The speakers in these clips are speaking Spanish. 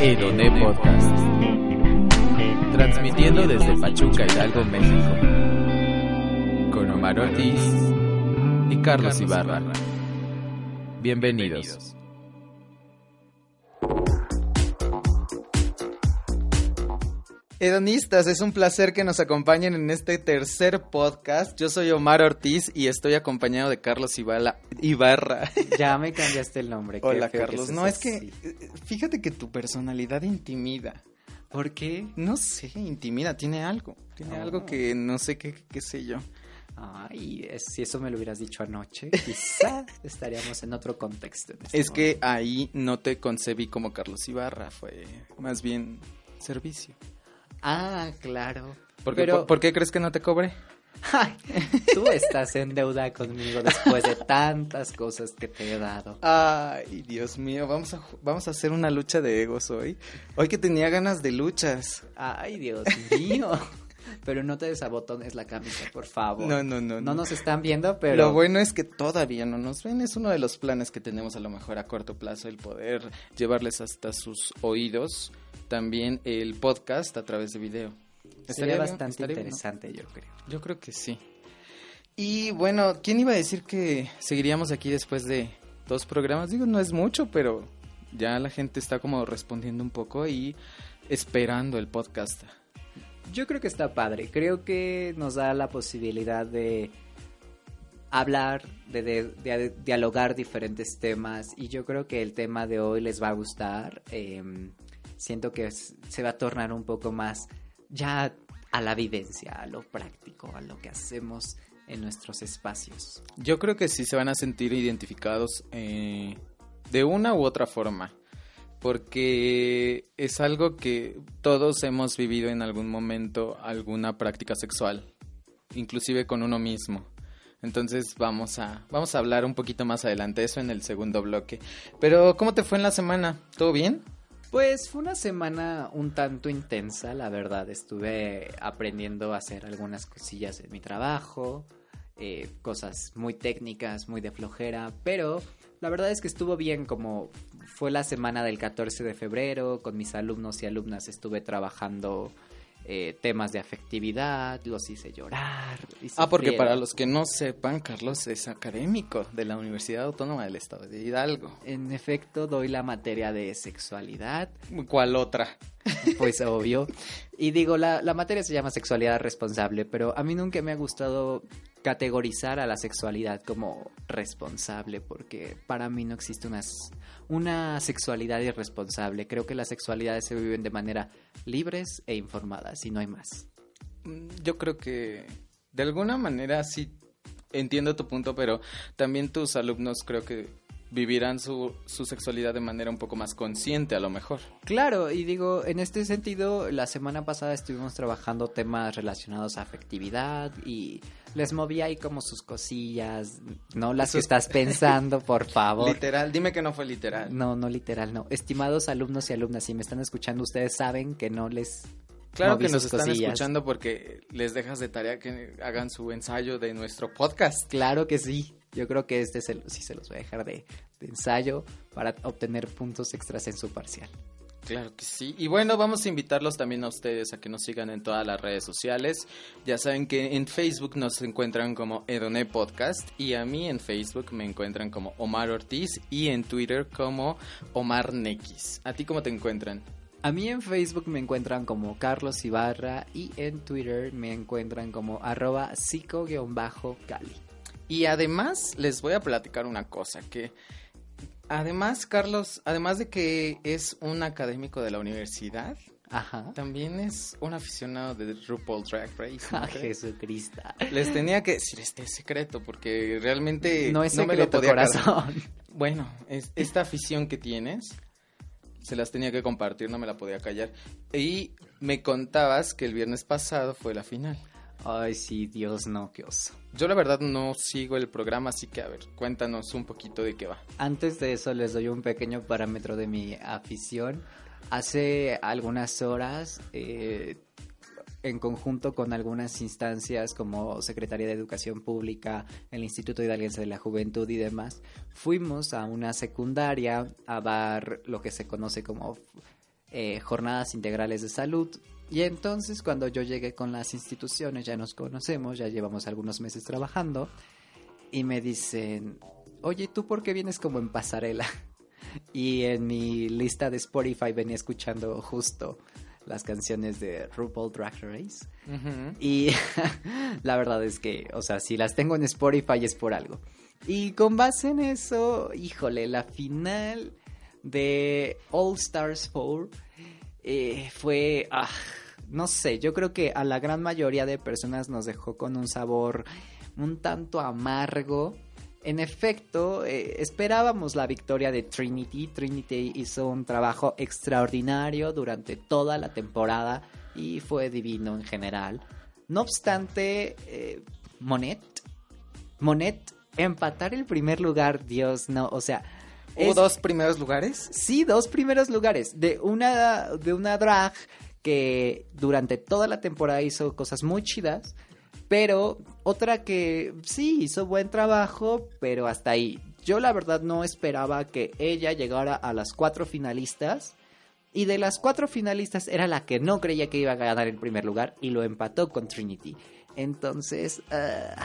Edoné Podcast. Transmitiendo desde Pachuca, Hidalgo, México. Con Omar Ortiz y Carlos Ibarra. Bienvenidos. Hedonistas, es un placer que nos acompañen en este tercer podcast. Yo soy Omar Ortiz y estoy acompañado de Carlos Ibala, Ibarra. Ya me cambiaste el nombre. Hola Carlos, no es que eh, fíjate que tu personalidad intimida. ¿Por qué? No sé, intimida, tiene algo. Tiene Oh. algo que no sé qué, qué sé yo. Ay, si eso me lo hubieras dicho anoche, quizá estaríamos en otro contexto. en este Es que ahí no te concebí como Carlos Ibarra, fue más bien servicio. Ah, claro. ¿Por qué, Pero por- por qué crees que no te cobré? Ay, tú estás en deuda conmigo después de tantas cosas que te he dado. Ay, Dios mío, vamos a, vamos a hacer una lucha de egos hoy. Hoy que tenía ganas de luchas. Ay, Dios mío. Pero no te desabotones la camisa, por favor. No, no, no. No nos están viendo, pero Lo bueno es que todavía no nos ven. Es uno de los planes que tenemos a lo mejor a corto plazo, el poder llevarles hasta sus oídos también el podcast a través de video. sería Estaría bastante estaría bien, ¿no? interesante, yo creo. Yo creo que sí. Y bueno, ¿quién iba a decir que seguiríamos aquí después de dos programas? Digo, no es mucho, pero ya la gente está como respondiendo un poco y esperando el podcast. Yo creo que está padre. Creo que nos da la posibilidad de hablar, de, de- de dialogar diferentes temas. Y yo creo que el tema de hoy les va a gustar. Em, siento que se va a tornar un poco más ya a la vivencia, a lo práctico, a lo que hacemos en nuestros espacios. Yo creo que sí se van a sentir identificados eh, de una u otra forma, porque es algo que todos hemos vivido en algún momento, alguna práctica sexual, inclusive con uno mismo. Entonces vamos a, vamos a hablar un poquito más adelante, eso en el segundo bloque. Pero, ¿cómo te fue en la semana? ¿Todo bien? Pues fue una semana un tanto intensa, la verdad. Estuve aprendiendo a hacer algunas cosillas en mi trabajo, eh, cosas muy técnicas, muy de flojera, pero la verdad es que estuvo bien como fue la semana del 14 de febrero, con mis alumnos y alumnas estuve trabajando eh, temas de afectividad, los hice llorar. y Ah, porque para los que no sepan, Carlos es académico de la Universidad Autónoma del Estado de Hidalgo. En efecto, doy la materia de sexualidad. ¿Cuál otra? Pues obvio. Y digo, la, la materia se llama sexualidad responsable, pero a mí nunca me ha gustado categorizar a la sexualidad como responsable, porque para mí no existe una, una sexualidad irresponsable. Creo que las sexualidades se viven de manera libres e informadas, y no hay más. Mm, Yo creo que de alguna manera sí entiendo tu punto, pero también tus alumnos creo que vivirán su, su sexualidad de manera un poco más consciente a lo mejor. Claro, y digo, en este sentido, la semana pasada estuvimos trabajando temas relacionados a afectividad y les moví ahí como sus cosillas, no las que estás pensando, por favor. Literal, dime que no fue literal. No, no literal, no. Estimados alumnos y alumnas, si me están escuchando, ustedes saben que no les... Claro que nos están cosillas. escuchando porque les dejas de tarea que hagan su ensayo de nuestro podcast. Claro que sí. Yo creo que este se, sí se los voy a dejar de, de ensayo para obtener puntos extras en su parcial. Claro que sí. Y bueno, vamos a invitarlos también a ustedes a que nos sigan en todas las redes sociales. Ya saben que en Facebook nos encuentran como Edoné Podcast y a mí en Facebook me encuentran como Omar Ortiz y en Twitter como Omar Nequis. ¿A ti cómo te encuentran? A mí en Facebook me encuentran como Carlos Ibarra y en Twitter me encuentran como arroba psico-cali. Y además les voy a platicar una cosa que además Carlos, además de que es un académico de la universidad, Ajá. también es un aficionado de RuPaul Drag Race. ¿no Ah? Jesucristo. Les tenía que decir este secreto porque realmente No es me lo secreto, podía corazón. Bueno, es- esta afición que tienes se las tenía que compartir, no me la podía callar. Y me contabas que el viernes pasado fue la final. Ay, sí, Dios, no, qué oso. Yo la verdad no sigo el programa, así que a ver, cuéntanos un poquito de qué va. Antes de eso les doy un pequeño parámetro de mi afición. Hace algunas horas, eh, en conjunto con algunas instancias como Secretaría de Educación Pública, el Instituto Hidalguense de la Juventud y demás, fuimos a una secundaria a dar lo que se conoce como eh, jornadas integrales de salud. Y entonces cuando yo llegué con las instituciones, ya nos conocemos, ya llevamos algunos meses trabajando, y me dicen, oye, ¿tú por qué vienes como en pasarela? Y en mi lista de Spotify venía escuchando justo las canciones de RuPaul Drag Race. Y la verdad es que, o sea, si las tengo en Spotify es por algo. Y con base en eso, híjole, la final de All Stars 4 eh, fue, ah, no sé, yo creo que a la gran mayoría de personas nos dejó con un sabor un tanto amargo en efecto, eh, esperábamos la victoria de Trinity. Trinity hizo un trabajo extraordinario durante toda la temporada y fue divino en general. No obstante, eh, Monet, Monet, empatar el primer lugar, Dios, no, o sea... ¿Hubo dos primeros lugares? Sí, dos primeros lugares. De una, de una drag que durante toda la temporada hizo cosas muy chidas pero otra que sí hizo buen trabajo, pero hasta ahí. Yo la verdad no esperaba que ella llegara a las cuatro finalistas. Y de las cuatro finalistas era la que no creía que iba a ganar el primer lugar y lo empató con Trinity. Entonces, ah,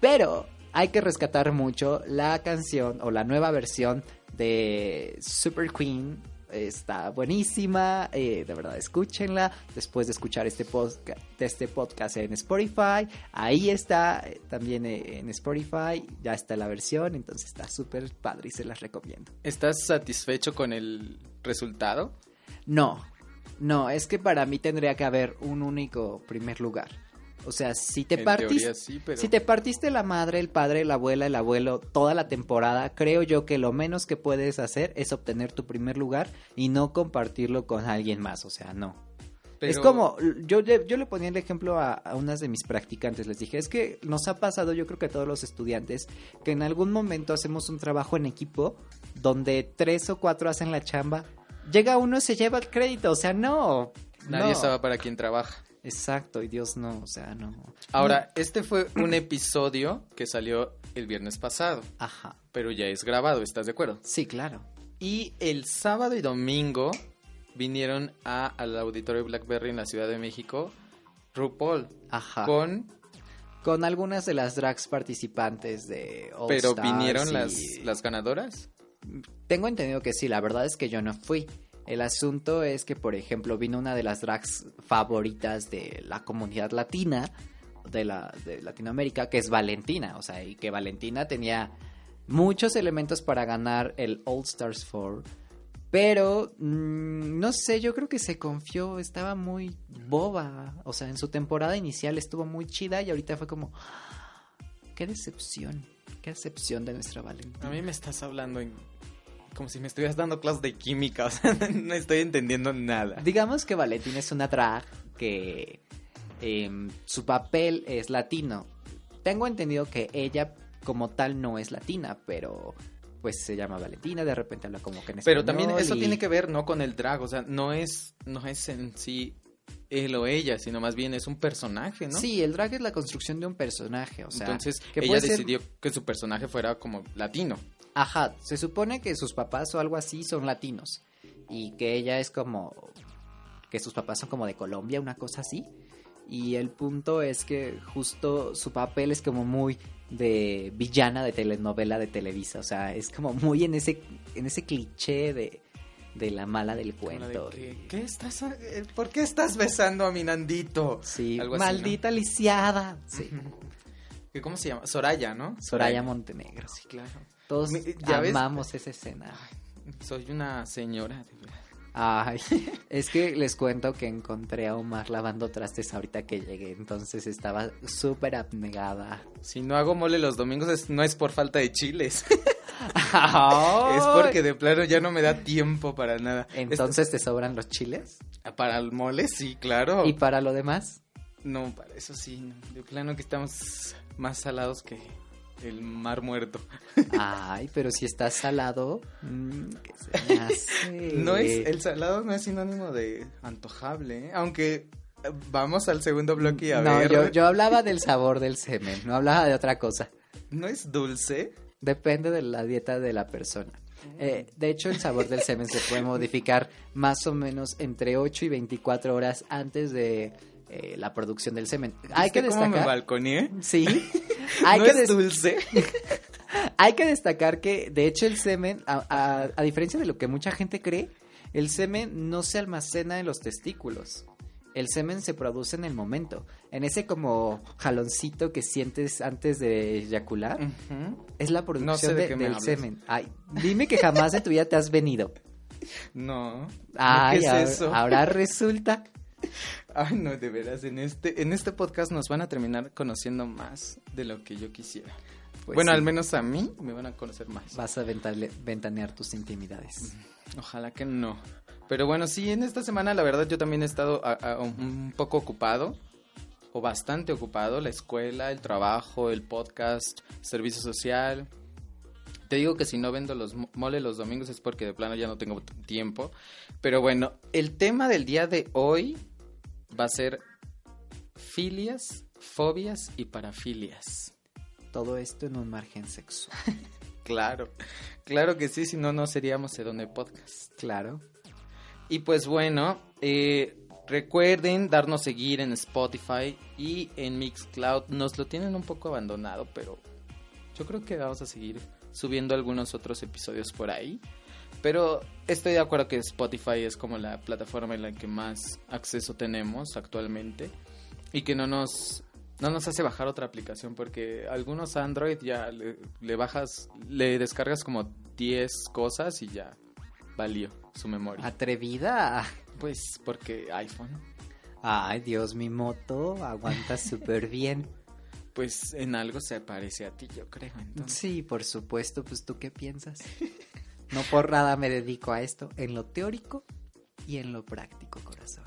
pero hay que rescatar mucho la canción o la nueva versión de Super Queen está buenísima, eh, de verdad escúchenla, después de escuchar este podcast, este podcast en Spotify, ahí está, eh, también eh, en Spotify, ya está la versión, entonces está súper padre y se las recomiendo. ¿Estás satisfecho con el resultado? No, no, es que para mí tendría que haber un único primer lugar. O sea, si te partiste, si te partiste la madre, el padre, la abuela, el abuelo toda la temporada, creo yo que lo menos que puedes hacer es obtener tu primer lugar y no compartirlo con alguien más. O sea, no. Es como, yo, yo le ponía el ejemplo a, a, unas de mis practicantes, les dije, es que nos ha pasado, yo creo que a todos los estudiantes, que en algún momento hacemos un trabajo en equipo donde tres o cuatro hacen la chamba, llega uno y se lleva el crédito, o sea, no. Nadie sabe para quién trabaja. Exacto, y Dios no, o sea, no. Ahora, este fue un episodio que salió el viernes pasado. Ajá. Pero ya es grabado, ¿estás de acuerdo? Sí, claro. Y el sábado y domingo vinieron a, al auditorio Blackberry en la Ciudad de México RuPaul. Ajá. Con... Con algunas de las drags participantes de All ¿Pero vinieron las, las ganadoras? Tengo entendido que sí, la verdad es que yo no fui. El asunto es que, por ejemplo, vino una de las drags favoritas de la comunidad latina, de, la, de Latinoamérica, que es Valentina. O sea, y que Valentina tenía muchos elementos para ganar el All Stars 4. Pero, mmm, no sé, yo creo que se confió, estaba muy boba. O sea, en su temporada inicial estuvo muy chida y ahorita fue como, qué decepción, qué decepción de nuestra Valentina. A mí me estás hablando en como si me estuvieras dando clases de química, o sea, no estoy entendiendo nada. Digamos que Valentina es una drag que eh, su papel es latino. Tengo entendido que ella como tal no es latina, pero pues se llama Valentina, de repente habla como que en Pero también eso tiene que ver no con el drag, o sea, no es no es en sí él o ella, sino más bien es un personaje, ¿no? Sí, el drag es la construcción de un personaje, o sea, entonces que ella decidió que su personaje fuera como latino. Ajá, se supone que sus papás o algo así son latinos y que ella es como que sus papás son como de Colombia, una cosa así. Y el punto es que justo su papel es como muy de villana de telenovela de Televisa, o sea, es como muy en ese en ese cliché de de la mala del cuento. De ¿qué, estás, eh, ¿Por qué estás besando a mi Nandito? Sí, maldita lisiada. Sí. ¿Cómo se llama? Soraya, ¿no? Soraya Montenegro. Sí, claro. Todos ¿Ya amamos esa escena. soy una señora. Ay, es que les cuento que encontré a Omar lavando trastes ahorita que llegué, entonces estaba súper abnegada. Si no hago mole los domingos no es por falta de chiles. es porque de plano ya no me da tiempo para nada. Entonces te sobran los chiles? Para el mole, sí, claro. ¿Y para lo demás? No, para eso sí. De plano que estamos más salados que el mar muerto. Ay, pero si está salado, mm, No es, el salado no es sinónimo de antojable, ¿eh? aunque eh, vamos al segundo bloque a no, Yo, yo hablaba del sabor del semen, no hablaba de otra cosa. ¿No es dulce? Depende de la dieta de la persona. Eh, de hecho, el sabor del semen se puede modificar más o menos entre 8 y 24 horas antes de eh, la producción del semen. Hay que ¿Viste cómo destacar. me balconeé? Sí. Hay ¿No que es dulce? Hay que destacar que, de hecho, el semen, a, a- a diferencia de lo que mucha gente cree, el semen no se almacena en los testículos. El semen se produce en el momento. En ese como jaloncito que sientes antes de eyacular, es la producción No sé de del hablas. semen. Ay, dime que jamás en tu vida te has venido. No. Ay, ¿Qué es ahora- eso? ahora resulta. Ay, no, de veras, en este, en este podcast nos van a terminar conociendo más de lo que yo quisiera. Pues bueno, sí, al menos a mí me van a conocer más. Vas a ventale- ventanear tus intimidades. Ojalá que no. Pero bueno, sí, en esta semana la verdad yo también he estado a- a- un poco ocupado, o bastante ocupado, la escuela, el trabajo, el podcast, servicio social. Te digo que si no vendo los mo- mole los domingos es porque de plano ya no tengo tiempo. Pero bueno, el tema del día de hoy va a ser filias, fobias y parafilias. Todo esto en un margen sexual. Claro, claro que sí, si no, no seríamos Sedone Podcast. Claro. Y pues bueno, eh, recuerden darnos seguir en Spotify y en Mixcloud. Nos lo tienen un poco abandonado, pero yo creo que vamos a seguir subiendo algunos otros episodios por ahí. Pero estoy de acuerdo que Spotify es como la plataforma en la que más acceso tenemos actualmente y que no nos no nos hace bajar otra aplicación porque algunos Android ya le, le bajas, le descargas como 10 cosas y ya valió su memoria. Atrevida. Pues porque iPhone, Ay, Dios, mi moto aguanta súper bien. pues en algo se parece a ti, yo creo. Entonces. Sí, por supuesto, pues tú qué piensas. No por nada me dedico a esto, en lo teórico y en lo práctico, corazón.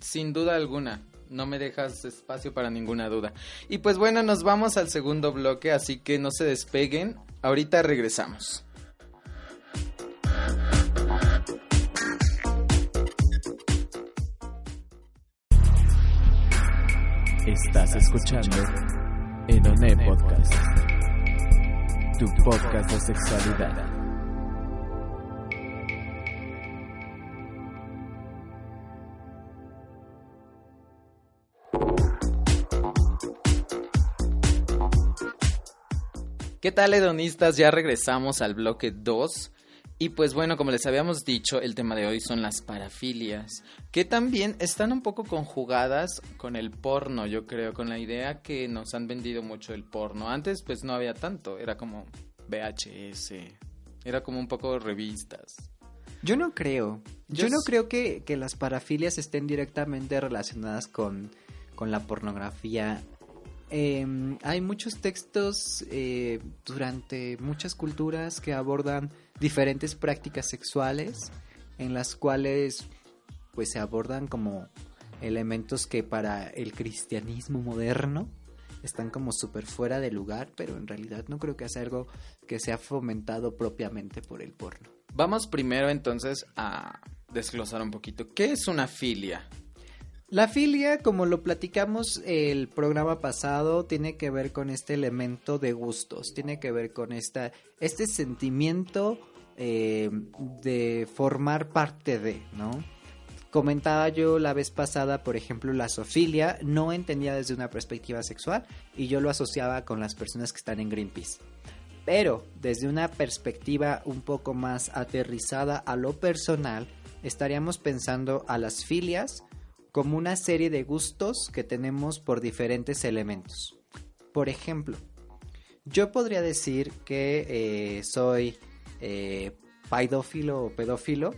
Sin duda alguna, no me dejas espacio para ninguna duda. Y pues bueno, nos vamos al segundo bloque, así que no se despeguen. Ahorita regresamos. Estás escuchando Enone Podcast, tu podcast de sexualidad. ¿Qué tal, hedonistas? Ya regresamos al bloque 2. Y pues bueno, como les habíamos dicho, el tema de hoy son las parafilias, que también están un poco conjugadas con el porno, yo creo, con la idea que nos han vendido mucho el porno. Antes pues no había tanto, era como VHS, era como un poco revistas. Yo no creo. Yo, Yo no creo que, que las parafilias estén directamente relacionadas con, con la pornografía. Em, hay muchos textos eh, durante muchas culturas que abordan diferentes prácticas sexuales en las cuales pues se abordan como elementos que para el cristianismo moderno están como súper fuera de lugar, pero en realidad no creo que sea algo que sea fomentado propiamente por el porno. Vamos primero entonces a desglosar un poquito. ¿Qué es una filia? La filia, como lo platicamos el programa pasado, tiene que ver con este elemento de gustos, tiene que ver con este sentimiento eh, de formar parte de, ¿no? Comentaba yo la vez pasada, por ejemplo, la zoofilia, no entendía desde una perspectiva sexual y yo lo asociaba con las personas que están en Greenpeace. Pero desde una perspectiva un poco más aterrizada a lo personal, estaríamos pensando a las filias como una serie de gustos que tenemos por diferentes elementos. Por ejemplo, yo podría decir que eh, soy eh, paidófilo o pedófilo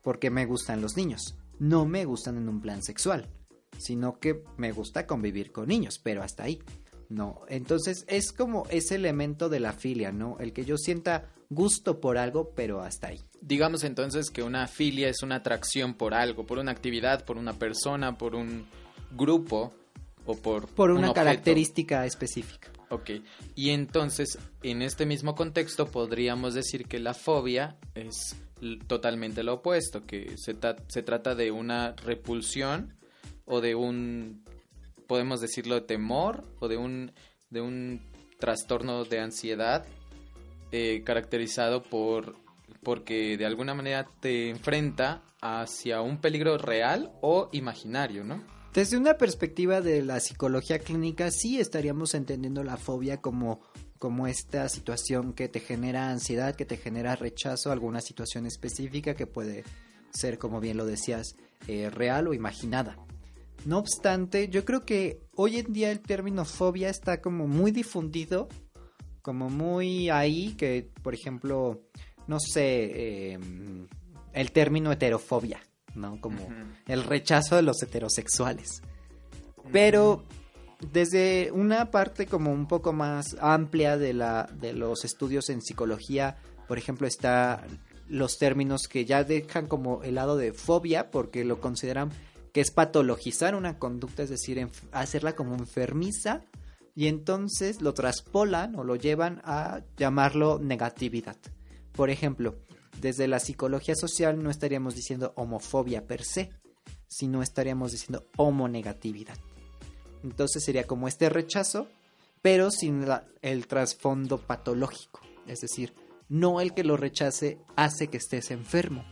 porque me gustan los niños. No me gustan en un plan sexual, sino que me gusta convivir con niños, pero hasta ahí. No, entonces es como ese elemento de la filia, ¿no? El que yo sienta gusto por algo, pero hasta ahí. Digamos entonces que una filia es una atracción por algo, por una actividad, por una persona, por un grupo o por Por un una característica específica. Ok, y entonces en este mismo contexto podríamos decir que la fobia es totalmente lo opuesto, que se, ta- se trata de una repulsión o de un, podemos decirlo, temor o de un, de un trastorno de ansiedad eh, caracterizado por porque de alguna manera te enfrenta hacia un peligro real o imaginario, ¿no? Desde una perspectiva de la psicología clínica, sí estaríamos entendiendo la fobia como, como esta situación que te genera ansiedad, que te genera rechazo a alguna situación específica que puede ser, como bien lo decías, eh, real o imaginada. No obstante, yo creo que hoy en día el término fobia está como muy difundido, como muy ahí, que por ejemplo, no sé, em, el término heterofobia, ¿no? Como el rechazo de los heterosexuales. Pero desde una parte como un poco más amplia de, la, de los estudios en psicología, por ejemplo, está los términos que ya dejan como el lado de fobia porque lo consideran que es patologizar una conducta, es decir, hacerla como enfermiza, y entonces lo traspolan o lo llevan a llamarlo negatividad. Por ejemplo, desde la psicología social no estaríamos diciendo homofobia per se, sino estaríamos diciendo homonegatividad. Entonces sería como este rechazo, pero sin el trasfondo patológico. Es decir, no el que lo rechace hace que estés enfermo,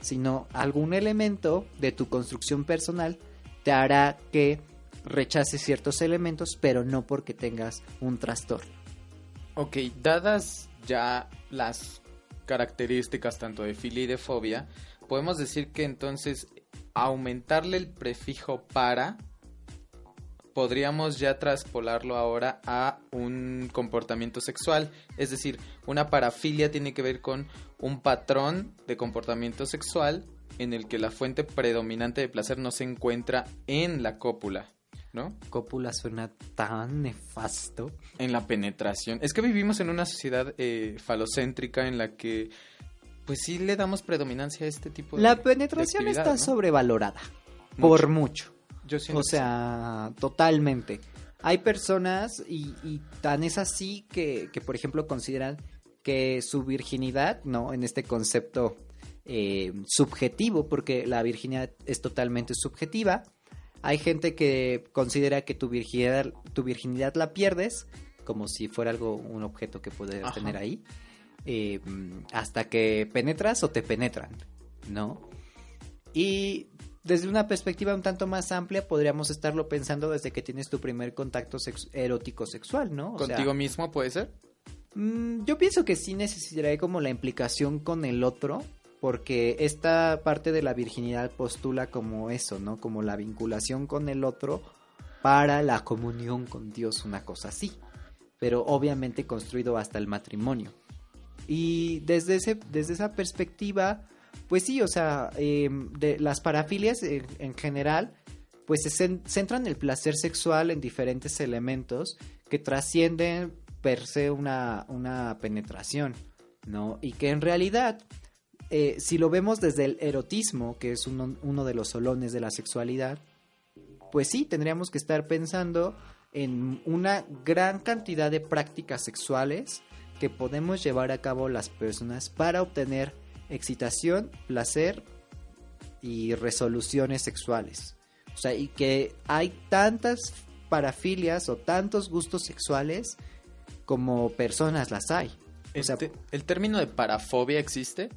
sino algún elemento de tu construcción personal te hará que rechaces ciertos elementos, pero no porque tengas un trastorno. Ok, dadas ya las características tanto de filia y de fobia, podemos decir que entonces aumentarle el prefijo para podríamos ya traspolarlo ahora a un comportamiento sexual. Es decir, una parafilia tiene que ver con un patrón de comportamiento sexual en el que la fuente predominante de placer no se encuentra en la cópula. ¿No? Cópula suena tan nefasto. En la penetración. Es que vivimos en una sociedad eh, falocéntrica en la que, pues sí le damos predominancia a este tipo de. La penetración está sobrevalorada. Por mucho o sea, totalmente. Hay personas y, tan es así que, por ejemplo, consideran que su virginidad, ¿no? En este concepto eh, subjetivo, porque la virginidad es totalmente subjetiva. Hay gente que considera que tu virginidad, tu virginidad la pierdes, como si fuera algo, un objeto que puedes tener ahí, eh, hasta que penetras o te penetran, ¿no? Y desde una perspectiva un tanto más amplia, podríamos estarlo pensando desde que tienes tu primer contacto erótico sexual, ¿no? ¿Contigo mismo puede ser? Mm, yo pienso que sí necesitaré como la implicación con el otro, porque esta parte de la virginidad postula como eso, ¿no? Como la vinculación con el otro para la comunión con Dios, una cosa así. Pero obviamente construido hasta el matrimonio. Y desde, ese, desde esa perspectiva pues sí, o sea, em, de las parafilias en general, pues se centran el placer sexual en diferentes elementos que trascienden per se una, penetración, ¿no? Y que en realidad, eh, si lo vemos desde el erotismo, que es uno, de los solones de la sexualidad, pues sí, tendríamos que estar pensando en una gran cantidad de prácticas sexuales que podemos llevar a cabo las personas para obtener excitación, placer y resoluciones sexuales. O sea, y que hay tantas parafilias o tantos gustos sexuales como personas las hay. O sea, ¿El término de parafobia existe?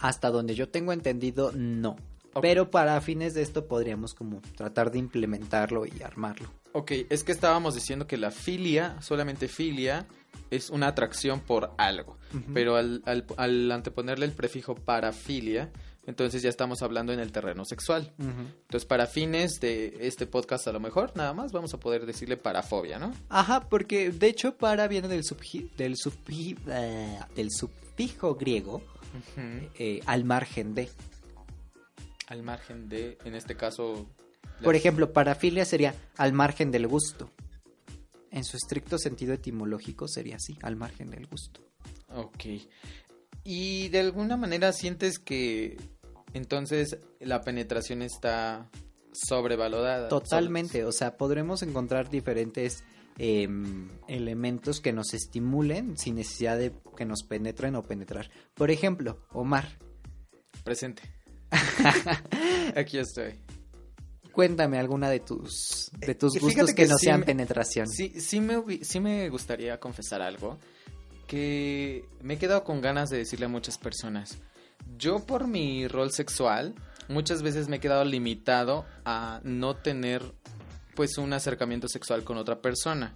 Hasta donde yo tengo entendido, no. Pero para fines de esto podríamos como tratar de implementarlo y armarlo. Ok, es que estábamos diciendo que la filia, solamente filia, es una atracción por algo. Pero al, al, anteponerle el prefijo parafilia, entonces ya estamos hablando en el terreno sexual. Entonces, para fines de este podcast, a lo mejor, nada más vamos a poder decirle parafobia, ¿no? Ajá, porque de hecho, para viene del, del, eh, del sufijo griego eh, al margen de. Al margen de, en este caso. Por ejemplo, parafilia sería al margen del gusto en su estricto sentido etimológico sería así, al margen del gusto. Ok. ¿Y de alguna manera sientes que entonces la penetración está sobrevalorada? Totalmente, o sea, podremos encontrar diferentes em, elementos que nos estimulen sin necesidad de que nos penetren o penetrar. Por ejemplo, Omar. Presente. Aquí estoy. Cuéntame alguna de tus, de tus gustos que, no sean penetración. Sí, sí me, sí me gustaría confesar algo. que me he quedado con ganas de decirle a muchas personas. Yo por mi rol sexual muchas veces me he quedado limitado a no tener pues un acercamiento sexual con otra persona.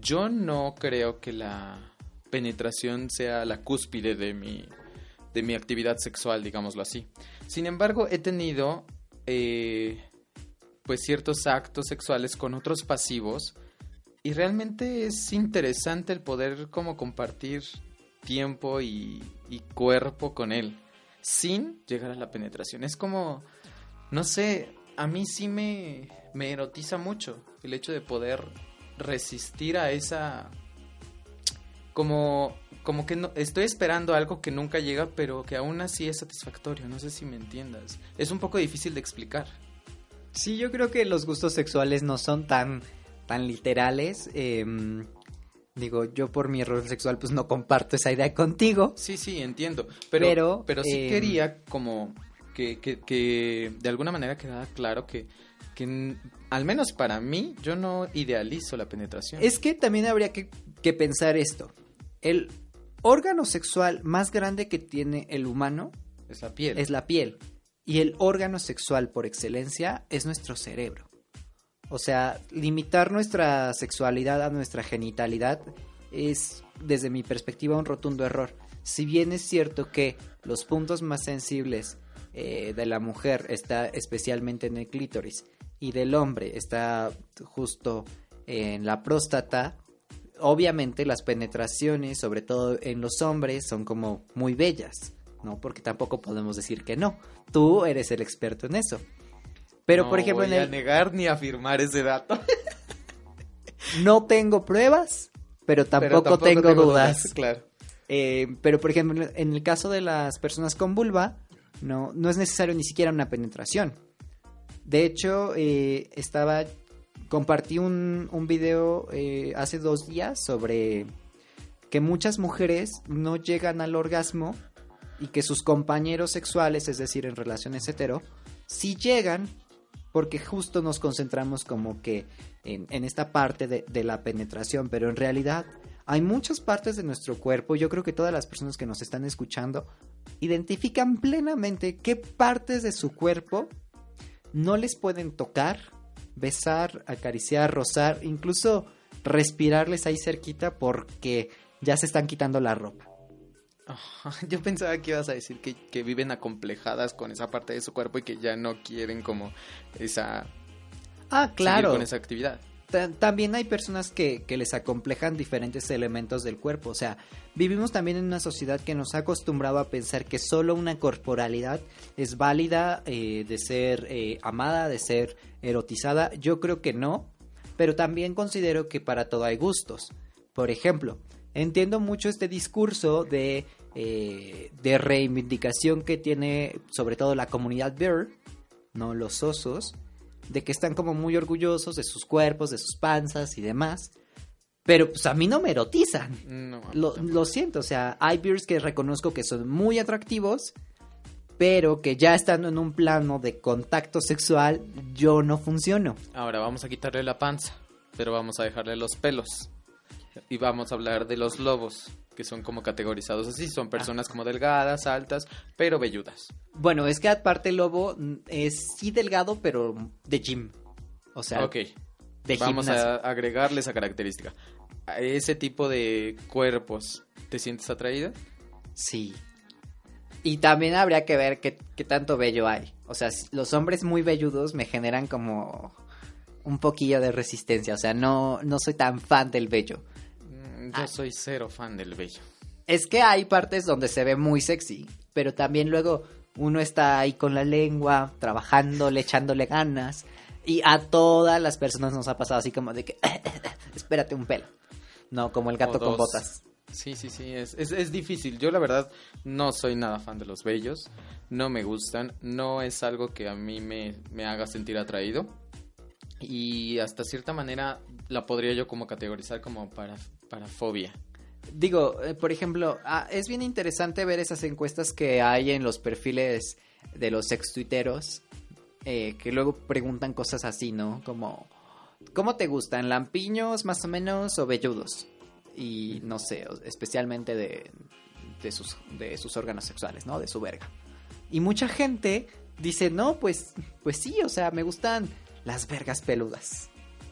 Yo no creo que la penetración sea la cúspide de mi de mi actividad sexual, digámoslo así. Sin embargo, he tenido eh, pues ciertos actos sexuales con otros pasivos y realmente es interesante el poder como compartir tiempo y, y cuerpo con él sin llegar a la penetración. Es como, no sé, a mí sí me, me erotiza mucho el hecho de poder resistir a esa como como que no, estoy esperando algo que nunca llega, pero que aún así es satisfactorio. No sé si me entiendas. Es un poco difícil de explicar. Sí, yo creo que los gustos sexuales no son tan, tan literales. Em, digo, yo por mi rol sexual pues no comparto esa idea contigo. Sí, sí, entiendo. Pero, pero, sí em, quería como que, que, que, de alguna manera quedara claro que, que al menos para mí yo no idealizo la penetración. Es que también habría que, que pensar esto. El órgano sexual más grande que tiene el humano es la piel. Es la piel. Y el órgano sexual por excelencia es nuestro cerebro. O sea, limitar nuestra sexualidad a nuestra genitalidad es, desde mi perspectiva, un rotundo error. Si bien es cierto que los puntos más sensibles eh, de la mujer está especialmente en el clítoris y del hombre está justo en la próstata, obviamente las penetraciones, sobre todo en los hombres, son como muy bellas, ¿no? Porque tampoco podemos decir que no. Tú eres el experto en eso. Pero, por ejemplo, voy en el... a negar ni afirmar ese dato. no tengo pruebas, pero tampoco, tengo, dudas. Claro. Eh, pero, por ejemplo, en el caso de las personas con vulva, no, no es necesario ni siquiera una penetración. De hecho, eh, estaba compartí un, un video eh, hace dos días sobre que muchas mujeres no llegan al orgasmo y que sus compañeros sexuales, es decir, en relaciones hetero, sí llegan porque justo nos concentramos como que en, en esta parte de, de, la penetración, pero en realidad hay muchas partes de nuestro cuerpo, yo creo que todas las personas que nos están escuchando identifican plenamente qué partes de su cuerpo no les pueden tocar, besar, acariciar, rozar, incluso respirarles ahí cerquita porque ya se están quitando la ropa. yo pensaba que ibas a decir que, que, viven acomplejadas con esa parte de su cuerpo y que ya no quieren como esa... Ah, claro. Con esa actividad también hay personas que, que, les acomplejan diferentes elementos del cuerpo. O sea, vivimos también en una sociedad que nos ha acostumbrado a pensar que solo una corporalidad es válida eh, de ser eh, amada, de ser erotizada. Yo creo que no, pero también considero que para todo hay gustos. Por ejemplo, entiendo mucho este discurso de, eh, de reivindicación que tiene sobre todo la comunidad bear, no los osos de que están como muy orgullosos de sus cuerpos, de sus panzas y demás. Pero pues a mí no me erotizan. No, lo, lo, siento, o sea, hay beers que reconozco que son muy atractivos, pero que ya estando en un plano de contacto sexual, yo no funciono. Ahora vamos a quitarle la panza, pero vamos a dejarle los pelos. Y vamos a hablar de los lobos que son como categorizados así, son personas como delgadas, altas, pero velludas. Bueno, es que aparte el lobo es sí delgado, pero de gym. O sea, Ok. De Vamos a agregarle esa característica. A ese tipo de cuerpos, ¿te sientes atraída? Sí. Y también habría que ver qué, qué tanto vello hay. O sea, los hombres muy velludos me generan como un poquillo de resistencia. O sea, no, no soy tan fan del vello. Yo ah. soy cero fan del vello. Es que hay partes donde se ve muy sexy, pero también luego uno está ahí con la lengua, trabajándole, echándole ganas. Y a todas las personas nos ha pasado así como de que, espérate un pelo. No, como el gato con botas. Sí, sí, sí, es, es, es, difícil. Yo la verdad no soy nada fan de los bellos, no me gustan, no es algo que a mí me, me haga sentir atraído. Y hasta cierta manera la podría yo como categorizar como para, para fobia. Digo, eh, por ejemplo, ah, es bien interesante ver esas encuestas que hay en los perfiles de los ex tuiteros eh, que luego preguntan cosas así, ¿no? Como, ¿cómo te gustan? ¿Lampiños más o menos o velludos? y no sé, especialmente de, de, sus, de sus órganos sexuales, ¿no? De su verga. Y mucha gente dice, no, pues, pues sí, o sea, me gustan las vergas peludas.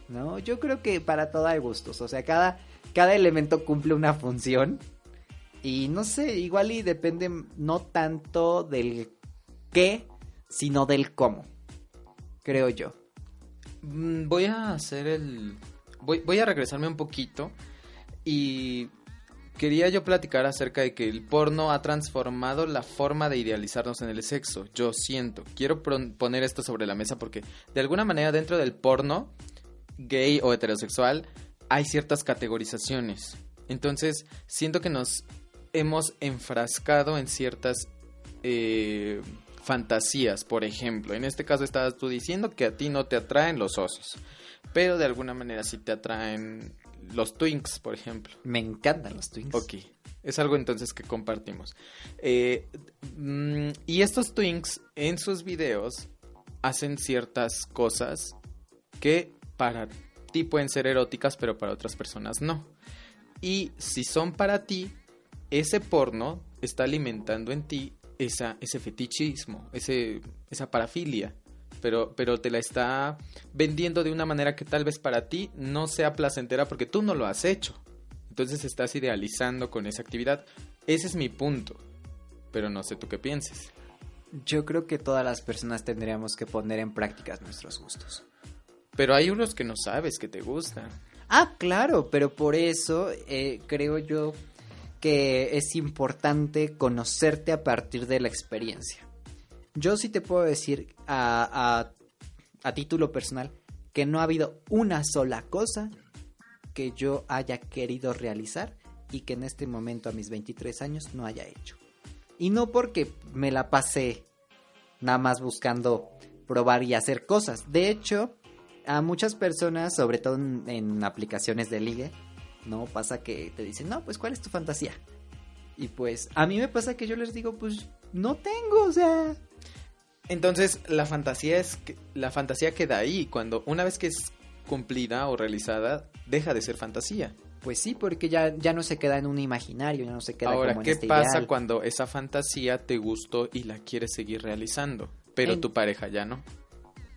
¿No? Yo creo que para todo hay gustos. O sea, cada, cada elemento cumple una función. Y no sé, igual y depende no tanto del qué, sino del cómo. Creo yo. Mm, voy a hacer el. Voy, voy a regresarme un poquito. Y quería yo platicar acerca de que el porno ha transformado la forma de idealizarnos en el sexo. Yo siento. Quiero poner esto sobre la mesa porque de alguna manera dentro del porno, gay o heterosexual, hay ciertas categorizaciones. Entonces, siento que nos hemos enfrascado en ciertas eh, fantasías, por ejemplo. En este caso estabas tú diciendo que a ti no te atraen los osos, pero de alguna manera sí te atraen los twinks, por ejemplo. Me encantan los twinks. Ok, es algo entonces que compartimos. Eh, mm, y estos twinks en sus videos hacen ciertas cosas que para pueden ser eróticas, pero para otras personas no. Y si son para ti, ese porno está alimentando en ti esa, ese fetichismo, ese, esa parafilia pero, pero te la está vendiendo de una manera que tal vez para ti no sea placentera porque tú no lo has hecho. Entonces estás idealizando con esa actividad. Ese es mi punto, pero no sé tú qué pienses. Yo creo que todas las personas tendríamos que poner en práctica nuestros gustos. Pero hay unos que no sabes que te gustan. Ah, claro, pero por eso eh, creo yo que es importante conocerte a partir de la experiencia. Yo sí te puedo decir a, a, título personal que no ha habido una sola cosa que yo haya querido realizar y que en este momento a mis 23 años no haya hecho. Y no porque me la pasé nada más buscando probar y hacer cosas. De hecho, a muchas personas, sobre todo en, en, aplicaciones de ligue, no pasa que te dicen, no, pues ¿cuál es tu fantasía? Y pues a mí me pasa que yo les digo, pues no tengo, o sea, entonces, la fantasía es que, la fantasía queda ahí cuando una vez que es cumplida o realizada, deja de ser fantasía. Pues sí, porque ya, ya no se queda en un imaginario, ya no se queda Ahora, como en ¿qué este pasa cuando esa fantasía te gustó y la quieres seguir realizando, pero tu pareja ya no?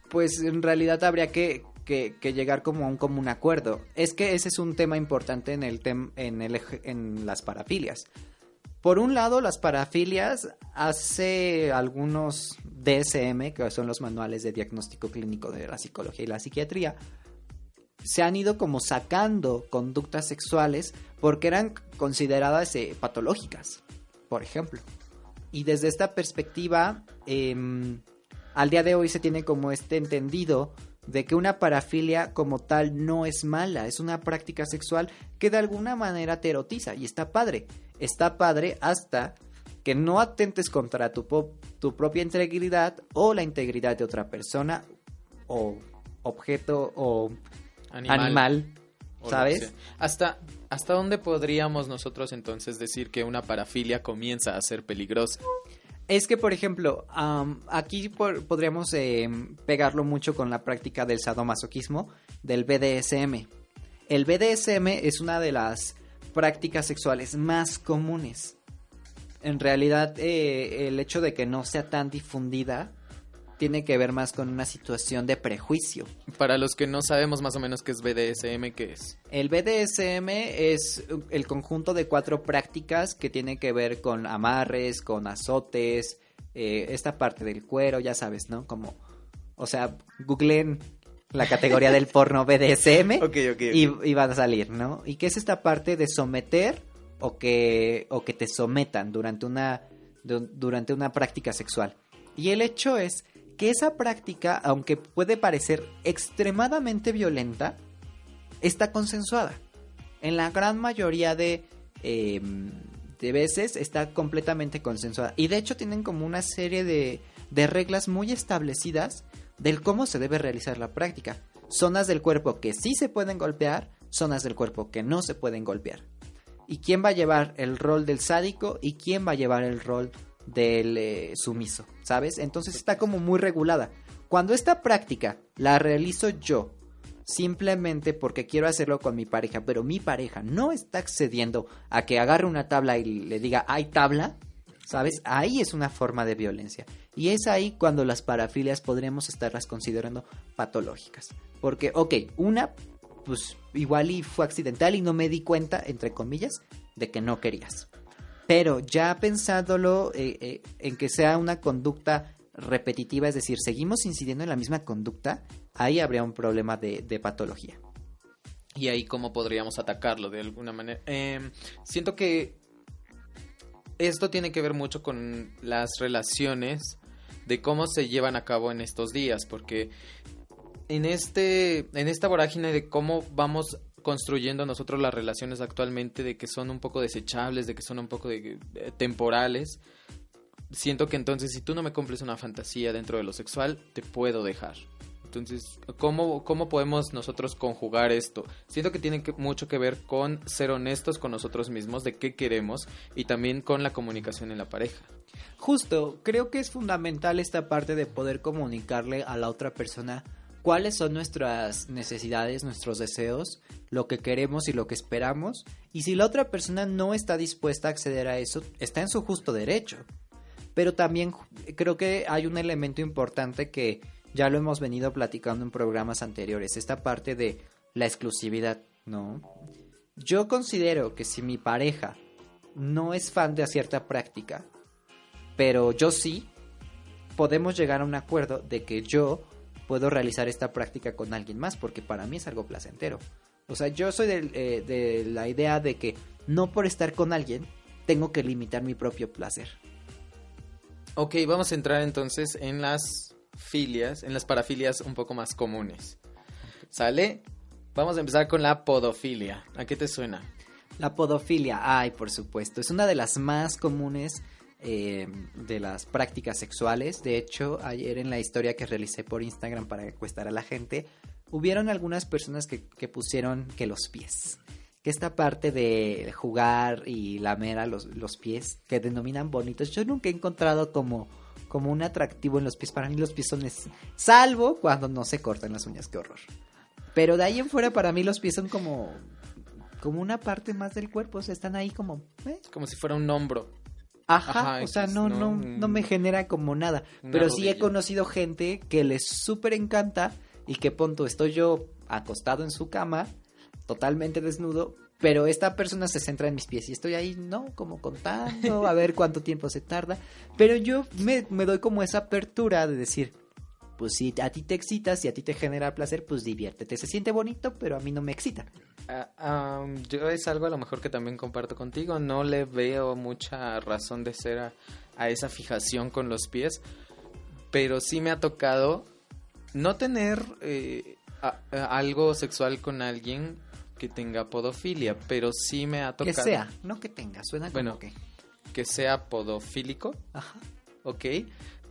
Pues en realidad habría que, que, llegar como a un común acuerdo. Es que ese es un tema importante en el en el en las parafilias. Por un lado, las parafilias hace algunos DSM, que son los manuales de diagnóstico clínico de la psicología y la psiquiatría, se han ido como sacando conductas sexuales porque eran consideradas eh, patológicas, por ejemplo. Y desde esta perspectiva, em, al día de hoy se tiene como este entendido de que una parafilia como tal no es mala, es una práctica sexual que de alguna manera te erotiza y está padre. Está padre hasta que no atentes contra tu, tu propia integridad o la integridad de otra persona o objeto o animal, ¿sabes? Hasta hasta dónde podríamos nosotros entonces decir que una parafilia comienza a ser peligrosa? Es que, por ejemplo, aquí podríamos em, pegarlo mucho con la práctica del sadomasoquismo, del BDSM. El BDSM es una de las prácticas sexuales más comunes. En realidad, eh, el hecho de que no sea tan difundida tiene que ver más con una situación de prejuicio. Para los que no sabemos más o menos qué es BDSM, ¿qué es? El BDSM es el conjunto de cuatro prácticas que tiene que ver con amarres, con azotes, eh, esta parte del cuero, ya sabes, ¿no? Como, o sea, googleen la categoría del porno BDSM Y, van a salir, ¿no? ¿Y qué es esta parte de someter o que, o que te sometan durante una, durante una práctica sexual? Y el hecho es que esa práctica, aunque puede parecer extremadamente violenta, está consensuada. En la gran mayoría de, em, de veces está completamente consensuada. Y de hecho tienen como una serie de, de reglas muy establecidas del cómo se debe realizar la práctica. Zonas del cuerpo que sí se pueden golpear, zonas del cuerpo que no se pueden golpear. Y quién va a llevar el rol del sádico y quién va a llevar el rol del eh, sumiso, ¿sabes? Entonces está como muy regulada. Cuando esta práctica la realizo yo, simplemente porque quiero hacerlo con mi pareja, pero mi pareja no está accediendo a que agarre una tabla y le diga, hay tabla, ¿sabes? Ahí es una forma de violencia. Y es ahí cuando las parafilias podremos estarlas considerando patológicas. Porque, ok, una, pues igual y fue accidental y no me di cuenta, entre comillas, de que no querías. Pero ya pensándolo eh, eh, en que sea una conducta repetitiva, es decir, seguimos incidiendo en la misma conducta, ahí habría un problema de, de patología. Y ahí cómo podríamos atacarlo de alguna manera. Em, siento que esto tiene que ver mucho con las relaciones de cómo se llevan a cabo en estos días, porque en este en esta vorágine de cómo vamos construyendo nosotros las relaciones actualmente de que son un poco desechables, de que son un poco de, temporales, siento que entonces si tú no me cumples una fantasía dentro de lo sexual, te puedo dejar. Entonces, ¿cómo, ¿cómo podemos nosotros conjugar esto? Siento que tiene mucho que ver con ser honestos con nosotros mismos de qué queremos y también con la comunicación en la pareja. Justo, creo que es fundamental esta parte de poder comunicarle a la otra persona cuáles son nuestras necesidades, nuestros deseos, lo que queremos y lo que esperamos. Y si la otra persona no está dispuesta a acceder a eso, está en su justo derecho. Pero también creo que hay un elemento importante que ya lo hemos venido platicando en programas anteriores, esta parte de la exclusividad, ¿no? Yo considero que si mi pareja no es fan de cierta práctica, pero yo sí, podemos llegar a un acuerdo de que yo puedo realizar esta práctica con alguien más, porque para mí es algo placentero. O sea, yo soy de, eh, de la idea de que no por estar con alguien tengo que limitar mi propio placer. Ok, vamos a entrar entonces en las filias, en las parafilias un poco más comunes. ¿Sale? Vamos a empezar con la podofilia. ¿A qué te suena? La podofilia, ay, por supuesto, es una de las más comunes eh, de las prácticas sexuales. De hecho, ayer en la historia que realicé por Instagram para encuestar a la gente, hubieron algunas personas que, que pusieron que los pies. Que esta parte de jugar y lamer a los, los pies, que denominan bonitos, yo nunca he encontrado como como un atractivo en los pies. Para mí los pies son... Salvo cuando no se cortan las uñas, qué horror. Pero de ahí en fuera para mí los pies son como... Como una parte más del cuerpo, o sea, están ahí como... ¿eh? Como si fuera un hombro. Ajá, Ajá o sea, no, no, no, no, me genera como nada. Pero rodilla. sí he conocido gente que les súper encanta y que punto, estoy yo acostado en su cama, totalmente desnudo, pero esta persona se centra en mis pies y estoy ahí, ¿no? Como contando, a ver cuánto tiempo se tarda. Pero yo me, me, doy como esa apertura de decir, pues si a ti te excitas, si a ti te genera placer, pues diviértete. Se siente bonito, pero a mí no me excita. Uh, um, yo es algo a lo mejor que también comparto contigo. No le veo mucha razón de ser a, a esa fijación con los pies. Pero sí me ha tocado no tener eh, a, a algo sexual con alguien que tenga podofilia, pero sí me ha tocado. Que sea, no que tenga, suena bueno, como que. Que sea podofílico. Ajá. Ok.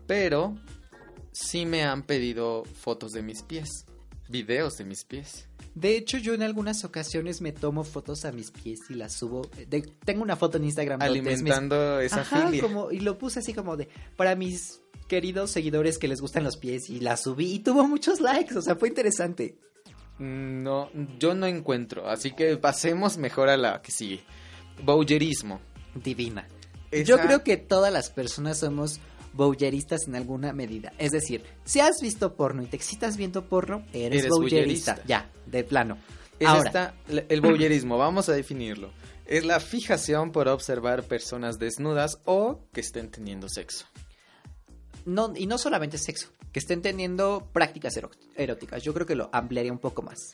Pero sí me han pedido fotos de mis pies, videos de mis pies. De hecho, yo en algunas ocasiones me tomo fotos a mis pies y las subo. De, tengo una foto en Instagram. Alimentando esa Ajá, filia. Como, y lo puse así como de. Para mis queridos seguidores que les gustan los pies y la subí y tuvo muchos likes. O sea, fue interesante. No, yo no encuentro. Así que pasemos mejor a la que sigue. Bowlerismo. Divina. Esa... Yo creo que todas las personas somos bowleristas en alguna medida. Es decir, si has visto porno y te excitas viendo porno, eres, eres bowlerista. Ya, de plano. Es Ahora. Esta, el bowlerismo, vamos a definirlo. Es la fijación por observar personas desnudas o que estén teniendo sexo. No, y no solamente sexo, que estén teniendo prácticas eróticas. Yo creo que lo ampliaría un poco más.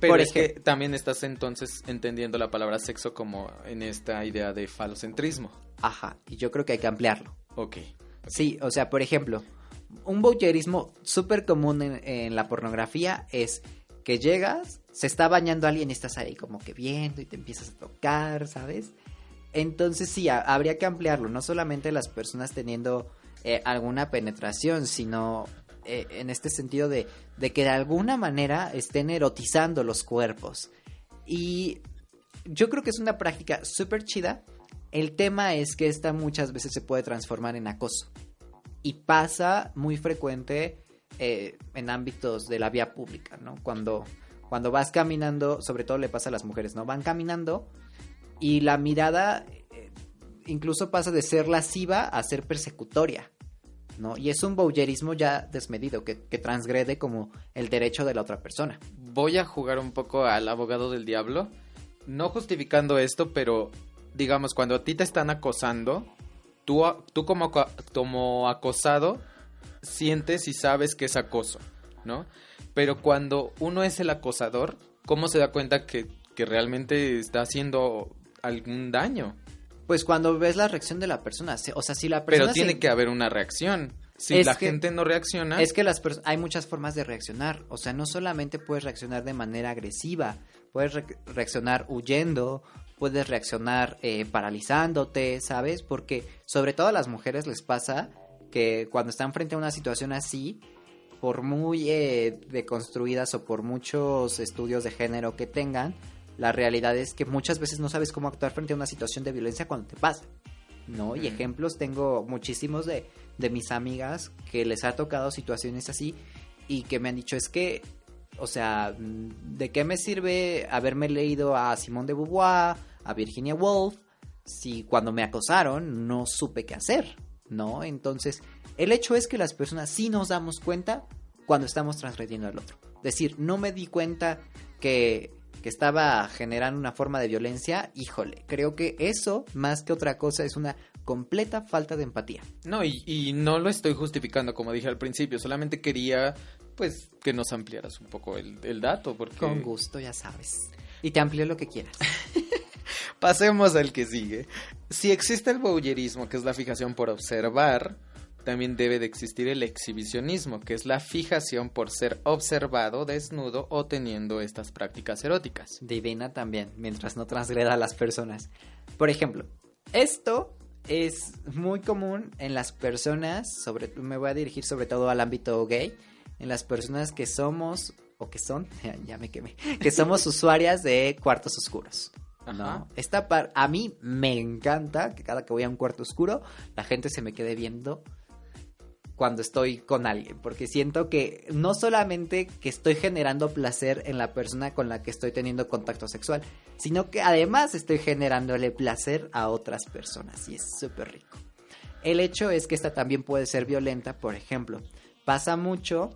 Pero Por es que también estás entonces entendiendo la palabra sexo como en esta idea de falocentrismo. Ajá, y yo creo que hay que ampliarlo. Ok. Sí, o sea, por ejemplo, un voyeurismo súper común en, la pornografía es que llegas, se está bañando alguien y estás ahí como que viendo y te empiezas a tocar, ¿sabes? Entonces sí, habría que ampliarlo, no solamente las personas teniendo eh, alguna penetración, sino eh, en este sentido de, de, que de alguna manera estén erotizando los cuerpos. Y yo creo que es una práctica súper chida. El tema es que esta muchas veces se puede transformar en acoso. Y pasa muy frecuente eh, en ámbitos de la vía pública, ¿no? Cuando, Cuando vas caminando, sobre todo le pasa a las mujeres, ¿no? Van caminando y la mirada eh, incluso pasa de ser lasciva a ser persecutoria, ¿no? Y es un bowlerismo ya desmedido que, que transgrede como el derecho de la otra persona. Voy a jugar un poco al abogado del diablo, no justificando esto, pero digamos, cuando a ti te están acosando, tú, tú como, como acosado sientes y sabes que es acoso, ¿no? Pero cuando uno es el acosador, ¿cómo se da cuenta que, que realmente está haciendo algún daño? Pues cuando ves la reacción de la persona, o sea, si la persona... Pero tiene se- que haber una reacción. Si la que- gente no reacciona, Es que las hay muchas formas de reaccionar. O sea, no solamente puedes reaccionar de manera agresiva, puedes re- reaccionar huyendo, puedes reaccionar eh, paralizándote, ¿sabes? Porque sobre todo a las mujeres les pasa que cuando están frente a una situación así, por muy eh, deconstruidas o por muchos estudios de género que tengan, la realidad es que muchas veces no sabes cómo actuar frente a una situación de violencia cuando te pasa. ¿no? Y ejemplos tengo muchísimos de, de mis amigas que les ha tocado situaciones así y que me han dicho es que, o sea, ¿de qué me sirve haberme leído a Simone de Beauvoir, a Virginia Woolf, si cuando me acosaron no supe qué hacer, ¿no? Entonces, el hecho es que las personas sí nos damos cuenta cuando estamos transgrediendo al otro. Es decir, no me di cuenta que, que estaba generando una forma de violencia, híjole, creo que eso, más que otra cosa, es una completa falta de empatía. No, y, y no lo estoy justificando como dije al principio, solamente quería pues que nos ampliaras un poco el, el dato, porque Con gusto, ya sabes. Y te amplío lo que quieras. pasemos al que sigue. Si existe el voyerismo, que es la fijación por observar, también debe de existir el exhibicionismo, que es la fijación por ser observado desnudo o teniendo estas prácticas eróticas. Divina también, mientras no transgreda a las personas. Por ejemplo, esto es muy común en las personas, sobre, me voy a dirigir sobre todo al ámbito gay, en las personas que somos, o que son, ya, ya me quemé, que somos usuarias de cuartos oscuros. ¿No? Esta par a mí me encanta que cada que voy a un cuarto oscuro, la gente se me quede viendo cuando estoy con alguien, porque siento que no solamente que estoy generando placer en la persona con la que estoy teniendo contacto sexual, sino que además estoy generándole placer a otras personas y es súper rico. El hecho es que esta también puede ser violenta, por ejemplo, pasa mucho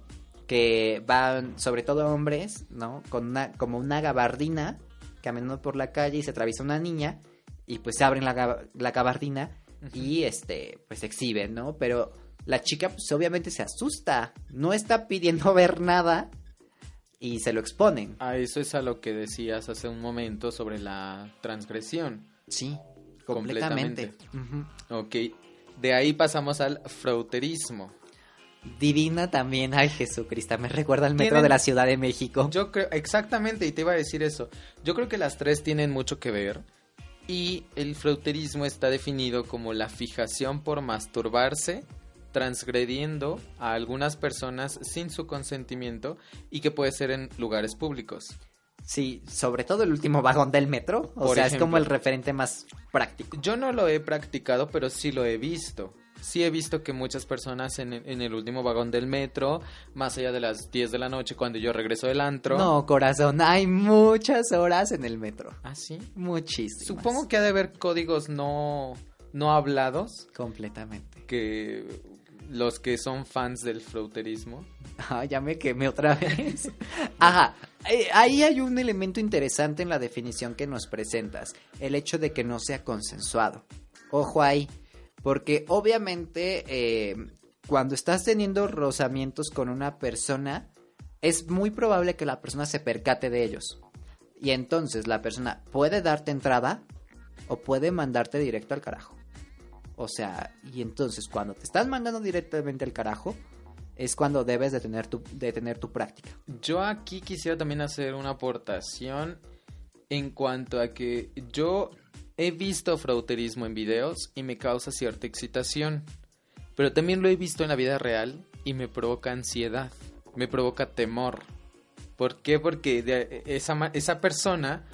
que van, sobre todo hombres, ¿no? Con una, como una gabardina, caminando por la calle y se atraviesa una niña y pues se abren la, la gabardina y este, pues exhiben, ¿no? Pero la chica pues obviamente se asusta, no está pidiendo ver nada y se lo exponen. A eso es a lo que decías hace un momento sobre la transgresión. Sí, completamente. Ujú. Ok, de ahí pasamos al frauterismo. Divina también, ay Jesucristo, me recuerda al metro Tienen- de la Ciudad de México. Yo creo, exactamente, y te iba a decir eso. Yo creo que las tres tienen mucho que ver. Y el frauterismo está definido como la fijación por masturbarse, transgrediendo a algunas personas sin su consentimiento y que puede ser en lugares públicos. Sí, sobre todo el último vagón del metro, o Por sea, es como el referente más práctico. Yo no lo he practicado, pero sí lo he visto. Sí he visto que muchas personas en, en el último vagón del metro, más allá de las 10 de la noche cuando yo regreso del antro. No, corazón, hay muchas horas en el metro. ¿Ah, sí? Muchísimas. Supongo que ha de haber códigos no, no hablados Completamente. que los que son fans del frauterismo. Ah, ya me quemé otra vez. Ajá, eh, ahí hay un elemento interesante en la definición que nos presentas, el hecho de que no sea consensuado. Ojo ahí, porque obviamente eh, cuando estás teniendo rozamientos con una persona, es muy probable que la persona se percate de ellos. Y entonces la persona puede darte entrada o puede mandarte directo al carajo. O sea, y entonces cuando te estás mandando directamente al carajo, es cuando debes de tener tu, de tener tu práctica. Yo aquí quisiera también hacer una aportación en cuanto a que yo he visto frauterismo en videos y me causa cierta excitación, pero también lo he visto en la vida real y me provoca ansiedad, me provoca temor. ¿Por qué? Porque esa, esa persona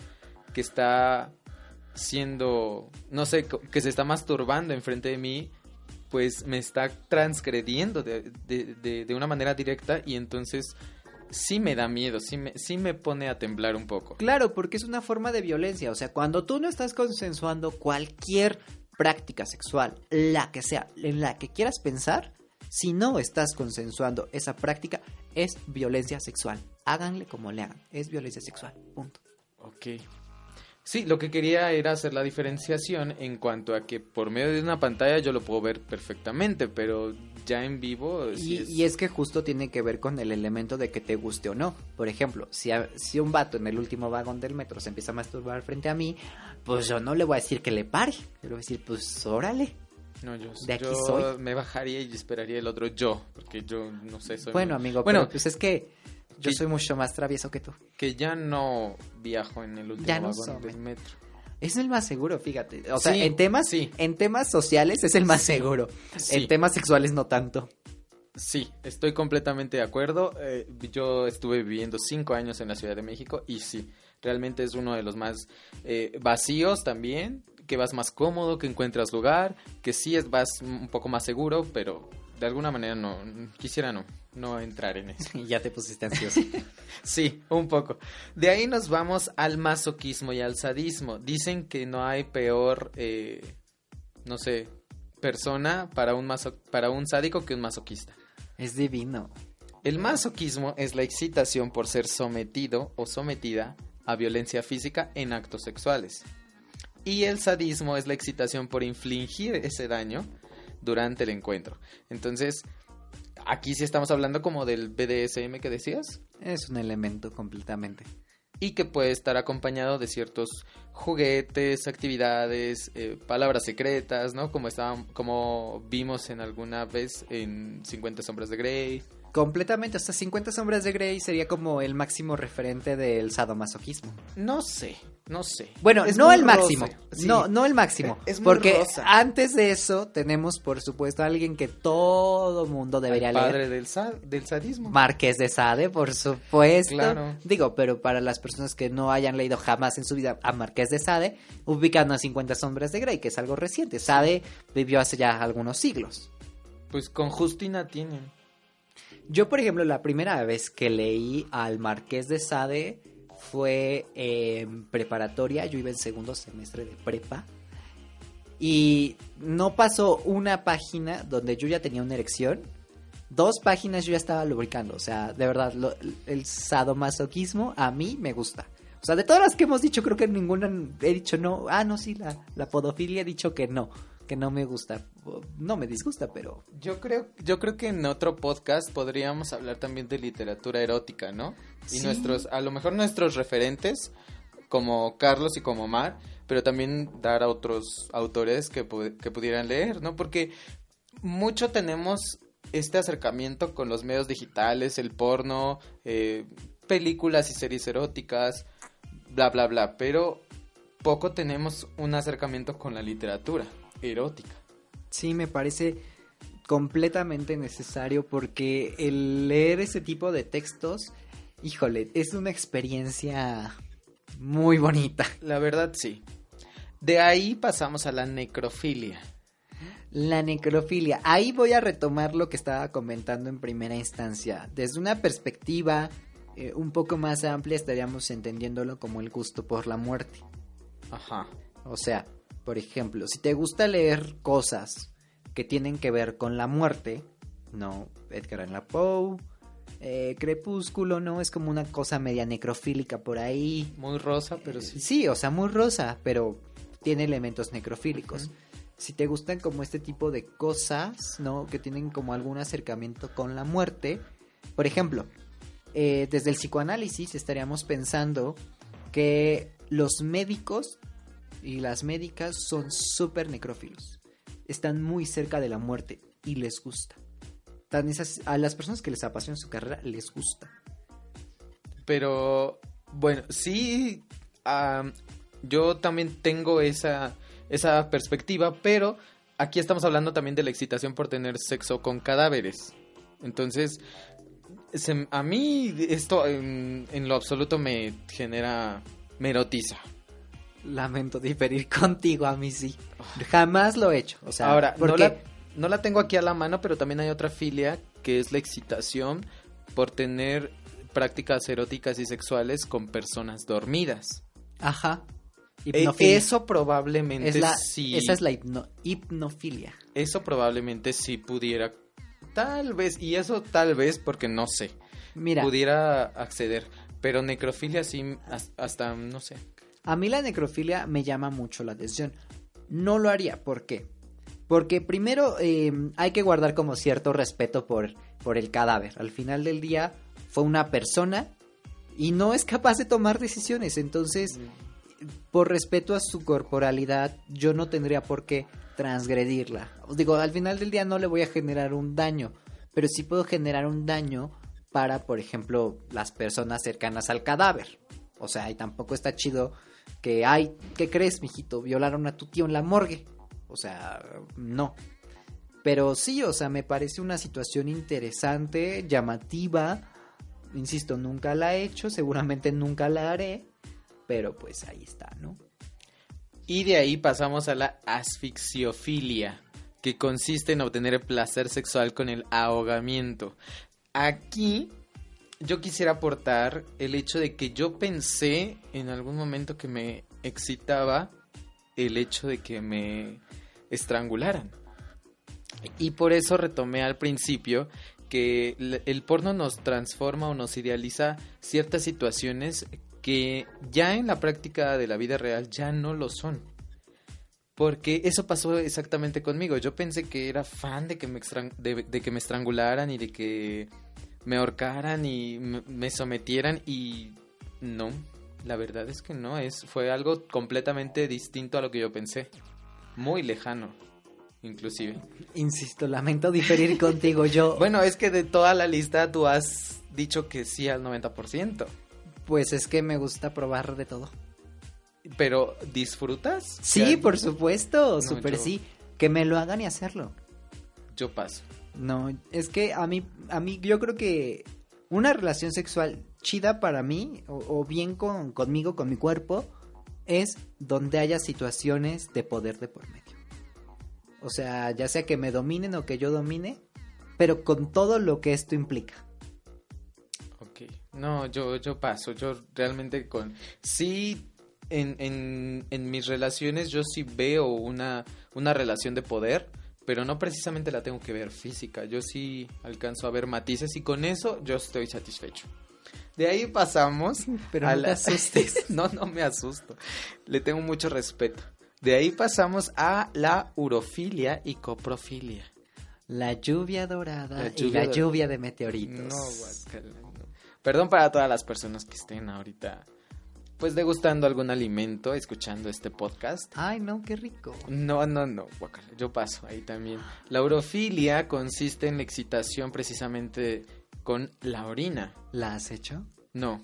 que está siendo, no sé, que se está masturbando enfrente de mí, pues me está transgrediendo de, de- de- de una manera directa y entonces sí me da miedo, sí me, sí me pone a temblar un poco. Claro, porque es una forma de violencia. O sea, cuando tú no estás consensuando cualquier práctica sexual, la que sea, en la que quieras pensar, si no estás consensuando esa práctica, es violencia sexual. Háganle como le hagan, es violencia sexual. Punto. Ok. Sí, lo que quería era hacer la diferenciación en cuanto a que por medio de una pantalla yo lo puedo ver perfectamente, pero ya en vivo... sí Y, es- y es que justo tiene que ver con el elemento de que te guste o no. Por ejemplo, si, a- si un vato en el último vagón del metro se empieza a masturbar frente a mí, pues yo no le voy a decir que le pare. Le voy a decir, pues órale. No, yo, de aquí yo soy. me bajaría y esperaría el otro yo, porque yo no sé, soy Bueno, muy- amigo, bueno, pero pues es que yo que- soy mucho más travieso que tú. que ya no viajo en el último Ya no vagón somos. del metro. Es el más seguro, fíjate. O sea, Sí, en temas, sí. en temas sociales es el más seguro. En temas sexuales no tanto. Sí, estoy completamente de acuerdo. Eh, yo estuve viviendo cinco años en la Ciudad de México y sí, realmente es uno de los más eh, vacíos también, que vas más cómodo, que encuentras lugar, que sí es vas un poco más seguro, pero de alguna manera no quisiera no no entrar en eso. Ya te pusiste ansioso. Sí, un poco. De ahí nos vamos al masoquismo y al sadismo. Dicen que no hay peor, eh, no sé, persona para un maso para un sádico que un masoquista. es divino. El masoquismo es la excitación por ser sometido o sometida a violencia física en actos sexuales. Y el sadismo es la excitación por infligir ese daño durante el encuentro. Entonces, aquí sí estamos hablando como del BDSM que decías Es un elemento completamente. y que puede estar acompañado de ciertos juguetes, actividades, eh, palabras secretas, ¿no? Como estaban, como vimos en alguna vez en 50 sombras de Grey. Completamente, hasta 50 sombras de Grey sería como el máximo referente del sadomasoquismo. No sé, no sé. Bueno, Es no el máximo. sí. No, no el máximo. Es muy porque rosa. antes de eso tenemos, por supuesto, a alguien que todo mundo debería leer. padre del, sa- del sadismo. Marqués de Sade, por supuesto. Claro. Digo, pero para las personas que no hayan leído jamás en su vida a Marqués de Sade, ubican a 50 sombras de Grey, que es algo reciente. Sade vivió hace ya algunos siglos. Pues con Justina tienen. Yo, por ejemplo, la primera vez que leí al Marqués de Sade fue en preparatoria. Yo iba en segundo semestre de prepa. Y no pasó una página donde yo ya tenía una erección. Dos páginas yo ya estaba lubricando. O sea, de verdad, el sadomasoquismo a mí me gusta. O sea, de todas las que hemos dicho, creo que ninguna he dicho no. Ah, no, sí, la, la podofilia he dicho que no. Que no me gusta. No me disgusta, pero Yo creo, yo creo que en otro podcast podríamos hablar también de literatura erótica, ¿no? Y Sí. nuestros, a lo mejor nuestros referentes, como Carlos y como Mar, pero también dar a otros autores que, pu- que pudieran leer, ¿no? Porque mucho tenemos este acercamiento con los medios digitales, el porno, eh, películas y series eróticas, bla, bla, bla, pero poco tenemos un acercamiento con la literatura erótica. Sí, me parece completamente necesario porque el leer ese tipo de textos, híjole, es una experiencia muy bonita. La verdad sí. De ahí pasamos a la necrofilia. La necrofilia. Ahí voy a retomar lo que estaba comentando en primera instancia. Desde una perspectiva eh, un poco más amplia estaríamos entendiéndolo como el gusto por la muerte. Ajá. O sea, por ejemplo, si te gusta leer cosas que tienen que ver con la muerte, no, Edgar Allan Poe, eh, Crepúsculo, no, es como una cosa media necrofílica por ahí. Muy rosa, pero Eh, sí. Sí, o sea, muy rosa, pero tiene elementos necrofílicos. Si te gustan como este tipo de cosas, ¿no? Que tienen como algún acercamiento con la muerte. Por ejemplo, eh, desde el psicoanálisis estaríamos pensando que los médicos y las médicas son súper necrófilos. Están muy cerca de la muerte y les gusta. A las personas que les apasiona su carrera les gusta. Pero, bueno, sí, yo también tengo esa, esa perspectiva, pero aquí estamos hablando también de la excitación por tener sexo con cadáveres. Entonces, a mí esto en, en lo absoluto me genera, me erotiza. Lamento diferir contigo, a mí sí. Jamás lo he hecho. O sea, Ahora, no porque la, no la tengo aquí a la mano, pero también hay otra filia que es la excitación por tener prácticas eróticas y sexuales con personas dormidas. Ajá. Eh, Hipnofilia. eso probablemente Es la- sí. Esa es la hipno- hipnofilia. Eso probablemente sí pudiera. Tal vez, y eso tal vez porque no sé. Mira, Pudiera acceder. Pero necrofilia sí, has- hasta no sé. A mí la necrofilia me llama mucho la atención. No lo haría, ¿por qué? Porque primero eh, hay que guardar como cierto respeto por, por el cadáver. Al final del día fue una persona y no es capaz de tomar decisiones. Entonces, por respeto a su corporalidad, yo no tendría por qué transgredirla. Os Digo, al final del día no le voy a generar un daño, pero sí puedo generar un daño para, por ejemplo, las personas cercanas al cadáver. O sea, y tampoco está chido que, ay, ¿qué crees, mijito? Violaron a tu tío en la morgue. O sea, no. Pero sí, o sea, me parece una situación interesante, llamativa. Insisto, nunca la he hecho, seguramente nunca la haré. Pero pues ahí está, ¿no? Y de ahí pasamos a la asfixiofilia, que consiste en obtener placer sexual con el ahogamiento. Aquí yo quisiera aportar el hecho de que yo pensé en algún momento que me excitaba el hecho de que me estrangularan. Y por eso retomé al principio que el porno nos transforma o nos idealiza ciertas situaciones que ya en la práctica de la vida real ya no lo son. Porque eso pasó exactamente conmigo. Yo pensé que era fan de que me, de que me estrangularan y de que me ahorcaran y me, me sometieran y no, la verdad es que no, es, fue algo completamente distinto a lo que yo pensé. Muy lejano, inclusive. Insisto, lamento diferir contigo. Yo, Bueno, es que de toda la lista tú has dicho que sí al 90%. pues es que me gusta probar de todo. Pero, ¿disfrutas? Sí, por supuesto, No, súper yo- sí. Que me lo hagan y hacerlo. Yo paso. No, es que a mí, a mí, yo creo que una relación sexual chida para mí, o, bien con, conmigo, con mi cuerpo, es donde haya situaciones de poder de por medio. O sea, ya sea que me dominen o que yo domine, pero con todo lo que esto implica. Ok. No, yo, yo paso. Yo realmente con... Sí, en, en, en mis relaciones yo sí veo una, una relación de poder, pero no precisamente la tengo que ver física. Yo sí alcanzo a ver matices y con eso yo estoy satisfecho. De ahí pasamos Pero a no te la- asustes. no, no me asusto. Le tengo mucho respeto. De ahí pasamos a la urofilia y coprofilia. La lluvia dorada La y lluvia la dor- lluvia de meteoritos. No, guácala, no. Perdón para todas las personas que estén ahorita, pues degustando algún alimento, escuchando este podcast. Ay, no, qué rico. No, no, no, yo paso ahí también. La urofilia consiste en la excitación precisamente con la orina. ¿La has hecho? No.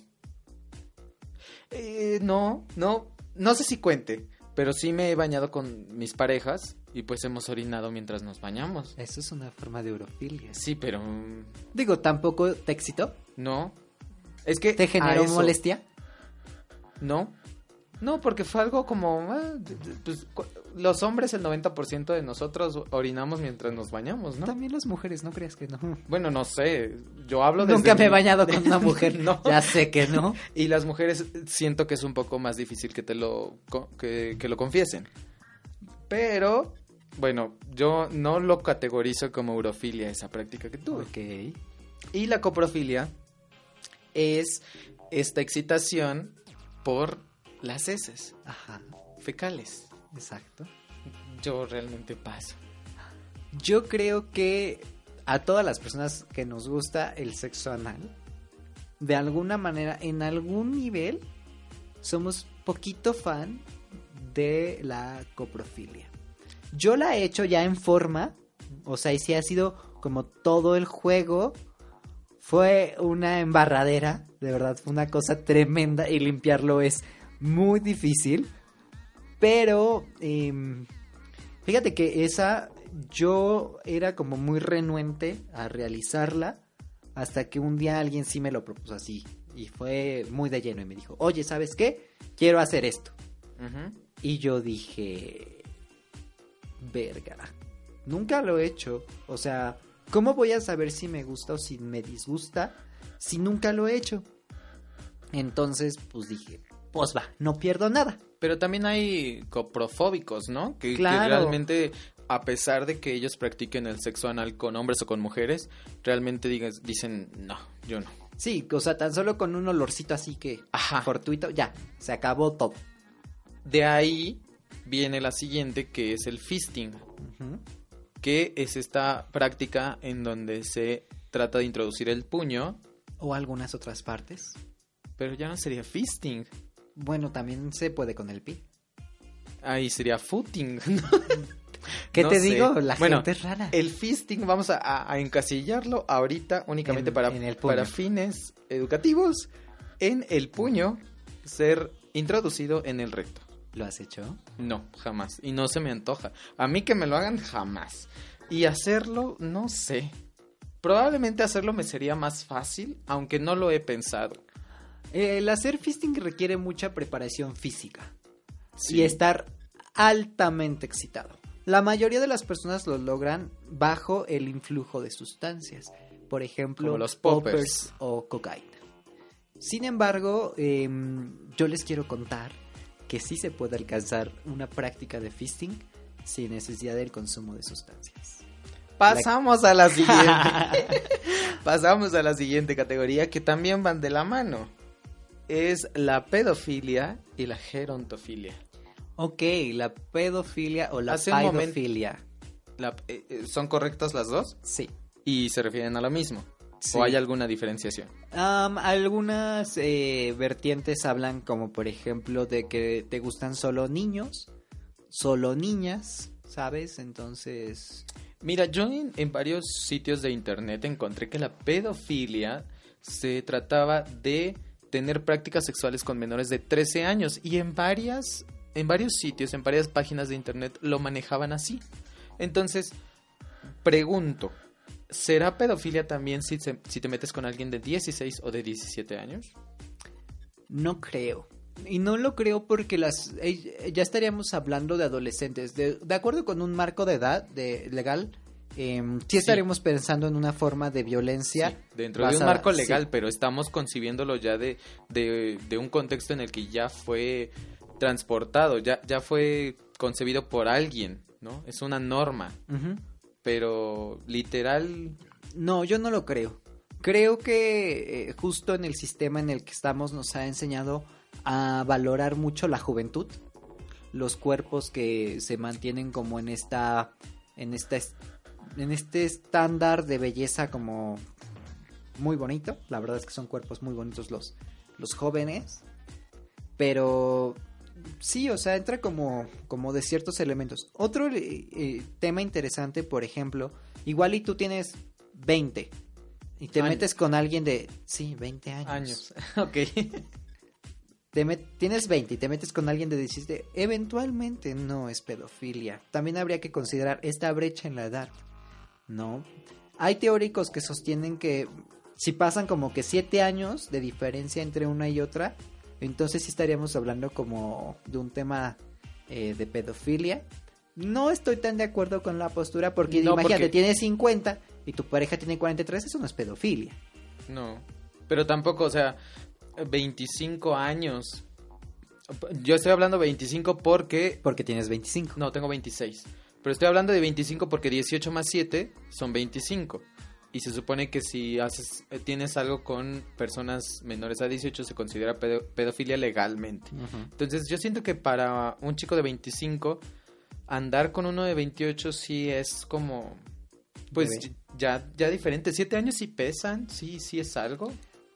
Eh, no, no, no sé si cuente, pero sí me he bañado con mis parejas y pues hemos orinado mientras nos bañamos. Eso es una forma de eurofilia. Sí, pero mm, Digo, ¿tampoco te excitó? no. Es que ¿Te generó molestia? No. No, porque fue algo como... ah, pues, los hombres, el 90% de nosotros orinamos mientras nos bañamos, ¿no? También las mujeres, no creas que no. Bueno, no sé. Yo hablo de... Nunca me he bañado con una mujer. No. Ya sé que no. Y las mujeres siento que es un poco más difícil que te lo... que, que lo confiesen. Pero... Bueno, yo no lo categorizo como urofilia esa práctica que tuve. Ok. Y la coprofilia es esta excitación por las heces Ajá, fecales. exacto. Yo realmente paso. Yo creo que a todas las personas que nos gusta el sexo anal, de alguna manera, en algún nivel, somos poquito fan de la coprofilia. Yo la he hecho ya en forma, o sea, y sí ha sido como todo el juego. Fue una embarradera, de verdad, fue una cosa tremenda y limpiarlo es muy difícil. Pero, em, fíjate que esa yo era como muy renuente a realizarla hasta que un día alguien sí me lo propuso así. Y fue muy de lleno y me dijo, oye, ¿sabes qué? Quiero hacer esto. Y yo dije, verga, nunca lo he hecho. O sea, ¿Cómo voy a saber si me gusta o si me disgusta si nunca lo he hecho? Entonces, pues dije, pues va, no pierdo nada. Pero también hay coprofóbicos, ¿no? Que, que Claro. realmente, a pesar de que ellos practiquen el sexo anal con hombres o con mujeres, realmente digas, dicen, no, yo no. Sí, o sea, tan solo con un olorcito así que Ajá. fortuito, ya, se acabó todo. De ahí viene la siguiente, que es el fisting, Ujú. Que es esta práctica en donde se trata de introducir el puño, O algunas otras partes. pero ya no sería fisting, Bueno, también se puede con el pi. ahí sería footing. ¿Qué No te sé. digo? La Bueno, gente es rara. El fisting vamos a, a- a encasillarlo ahorita únicamente En- para, en el puño. para fines educativos en el puño ser introducido en el recto. ¿Lo has hecho? No, jamás. Y no se me antoja. A mí que me lo hagan jamás. Y hacerlo, no sé. Probablemente hacerlo me sería más fácil, aunque no lo he pensado. El hacer fisting requiere mucha preparación física Sí. y estar altamente excitado. La mayoría de las personas lo logran bajo el influjo de sustancias, por ejemplo, Como los poppers. o cocaína. Sin embargo, em, yo les quiero contar que sí se puede alcanzar una práctica de fisting sin necesidad del consumo de sustancias. Pasamos a la siguiente. Pasamos a la siguiente categoría que también van de la mano. Es la pedofilia y la gerontofilia. Ok, la pedofilia o la Hace un momento- pedofilia. La- eh, eh, ¿Son correctas las dos? Sí. Y se refieren a lo mismo. Sí. ¿O hay alguna diferenciación? Algunas eh, vertientes hablan como por ejemplo de que te gustan solo niños, solo niñas, ¿sabes? Entonces, Mira, yo en, en varios sitios de internet encontré que la pedofilia se trataba de tener prácticas sexuales con menores de 13 años y en varias en varios sitios, en varias páginas de internet lo manejaban así. Entonces, pregunto, ¿será pedofilia también si, se- si te metes con alguien de 16 o de 17 años? no creo. Y no lo creo porque las eh, ya estaríamos hablando de adolescentes. De, de acuerdo con un marco de edad de, legal, em, sí estaríamos pensando en una forma de violencia. Sí, dentro de un marco legal, sí. pero estamos concibiéndolo ya de, de, de un contexto en el que ya fue transportado, ya, ya fue concebido por alguien, ¿no? Es una norma. Pero literal, No, yo no lo creo. Creo que eh, justo en el sistema en el que estamos nos ha enseñado a valorar mucho la juventud, los cuerpos que se mantienen como en esta, en esta, es- en este estándar de belleza como muy bonito. La verdad es que son cuerpos muy bonitos los, los jóvenes, pero sí, o sea, entra como, como de ciertos elementos. Otro eh, eh, tema interesante, por ejemplo, igual y tú tienes 20 y te Años. metes con alguien de, sí, 20 años. años. ok. Te met- tienes 20 y te metes con alguien de 17, eventualmente no es pedofilia. También habría que considerar esta brecha en la edad. No. Hay teóricos que sostienen que si pasan como que 7 años de diferencia entre una y otra, entonces sí estaríamos hablando como de un tema eh, de pedofilia. No estoy tan de acuerdo con la postura porque No, imagínate, porque- tienes 50 y tu pareja tiene 43, eso no es pedofilia. No, pero tampoco, o sea, 25 años. Yo estoy hablando 25 porque... Porque tienes 25. No, tengo 26. Pero estoy hablando de 25 porque 18 más 7 son 25. Y se supone que si haces eh, tienes algo con personas menores a 18 se considera pedo- pedofilia legalmente. Entonces yo siento que para un chico de 25 andar con uno de 28 sí es como pues Bebé. ya ya diferente. Siete años sí pesan, sí sí es algo.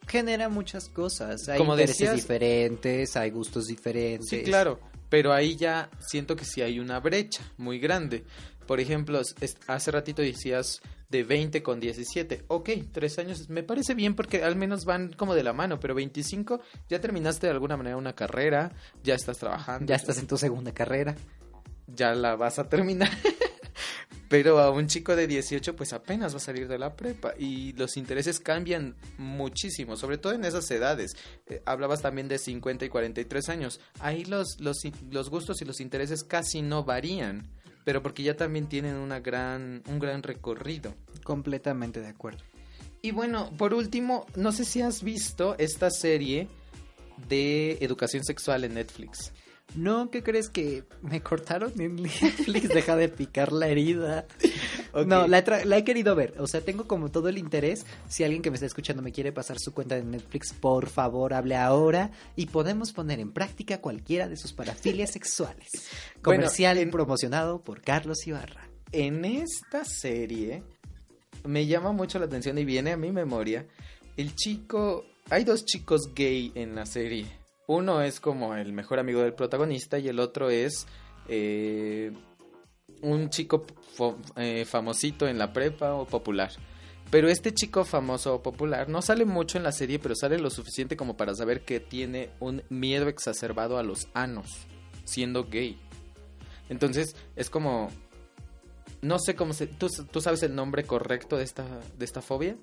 genera muchas cosas. Hay Como intereses decías- diferentes, hay gustos diferentes. Sí, claro, pero ahí ya siento que sí hay una brecha muy grande. Por ejemplo, hace ratito decías de 20 con 17. Ok, tres años me parece bien porque al menos van como de la mano, pero 25 ya terminaste de alguna manera una carrera, ya estás trabajando. Ya estás en tu segunda carrera. Ya la vas a terminar. Pero a un chico de 18 pues apenas va a salir de la prepa y los intereses cambian muchísimo, sobre todo en esas edades. Eh, hablabas también de 50 y 43 años. Ahí los, los, los gustos y los intereses casi no varían. Pero porque ya también tienen una gran, un gran recorrido. Completamente de acuerdo. Y bueno, por último, no sé si has visto esta serie de educación sexual en Netflix. No, ¿qué crees que me cortaron en Netflix? Deja de picar la herida. No, la he, tra- la he querido ver. O sea, tengo como todo el interés. Si alguien que me está escuchando me quiere pasar su cuenta de Netflix, por favor, hable ahora. Y podemos poner en práctica cualquiera de sus parafilias sexuales. Bueno, Comercial en- promocionado por Carlos Ibarra. En esta serie me llama mucho la atención y viene a mi memoria el chico, hay dos chicos gay en la serie. Uno es como el mejor amigo del protagonista y el otro es eh, un chico eh, famosito en la prepa o popular. Pero este chico famoso o popular no sale mucho en la serie, pero sale lo suficiente como para saber que tiene un miedo exacerbado a los anos, siendo gay. Entonces es como no sé cómo se. ¿Tú, tú sabes el nombre correcto de esta, de esta fobia?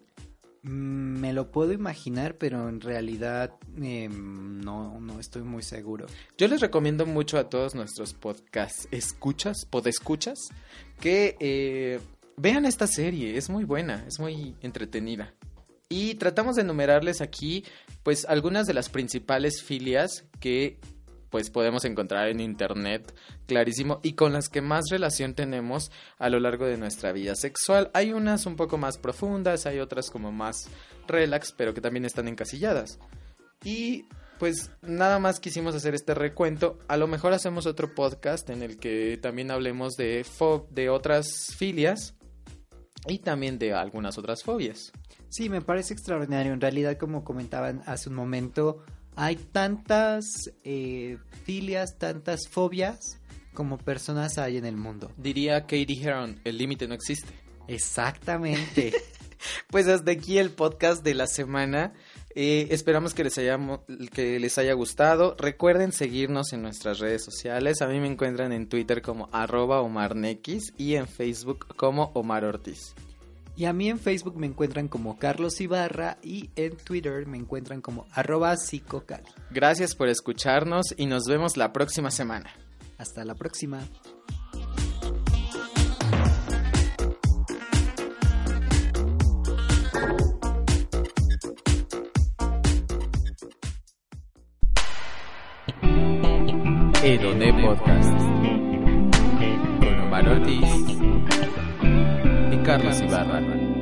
Mm, Me lo puedo imaginar, pero en realidad eh, no, no estoy muy seguro. Yo les recomiendo mucho a todos nuestros podcast escuchas, podescuchas, que eh, vean esta serie. Es muy buena, es muy entretenida. Y tratamos de enumerarles aquí, pues, algunas de las principales filias que pues podemos encontrar en internet, clarísimo, y con las que más relación tenemos a lo largo de nuestra vida sexual. Hay unas un poco más profundas, hay otras como más relax, pero que también están encasilladas. Y pues nada más quisimos hacer este recuento. A lo mejor hacemos otro podcast en el que también hablemos de, de otras filias y también de algunas otras fobias. Sí, me parece extraordinario. En realidad, como comentaban hace un momento, hay tantas eh, filias, tantas fobias como personas hay en el mundo. Diría Katie Heron, el límite no existe. Exactamente. Pues hasta aquí el podcast de la semana. Eh, esperamos que les, haya, que les haya gustado. Recuerden seguirnos en nuestras redes sociales. A mí me encuentran en Twitter como arroba omarnex y en Facebook como Omar Ortiz. Y a mí en Facebook me encuentran como Carlos Ibarra y en Twitter me encuentran como arroba psicocali. Gracias por escucharnos y nos vemos la próxima semana. Hasta la próxima. Edoné Podcast. Con Omar Ortiz y Carlos Ibarra.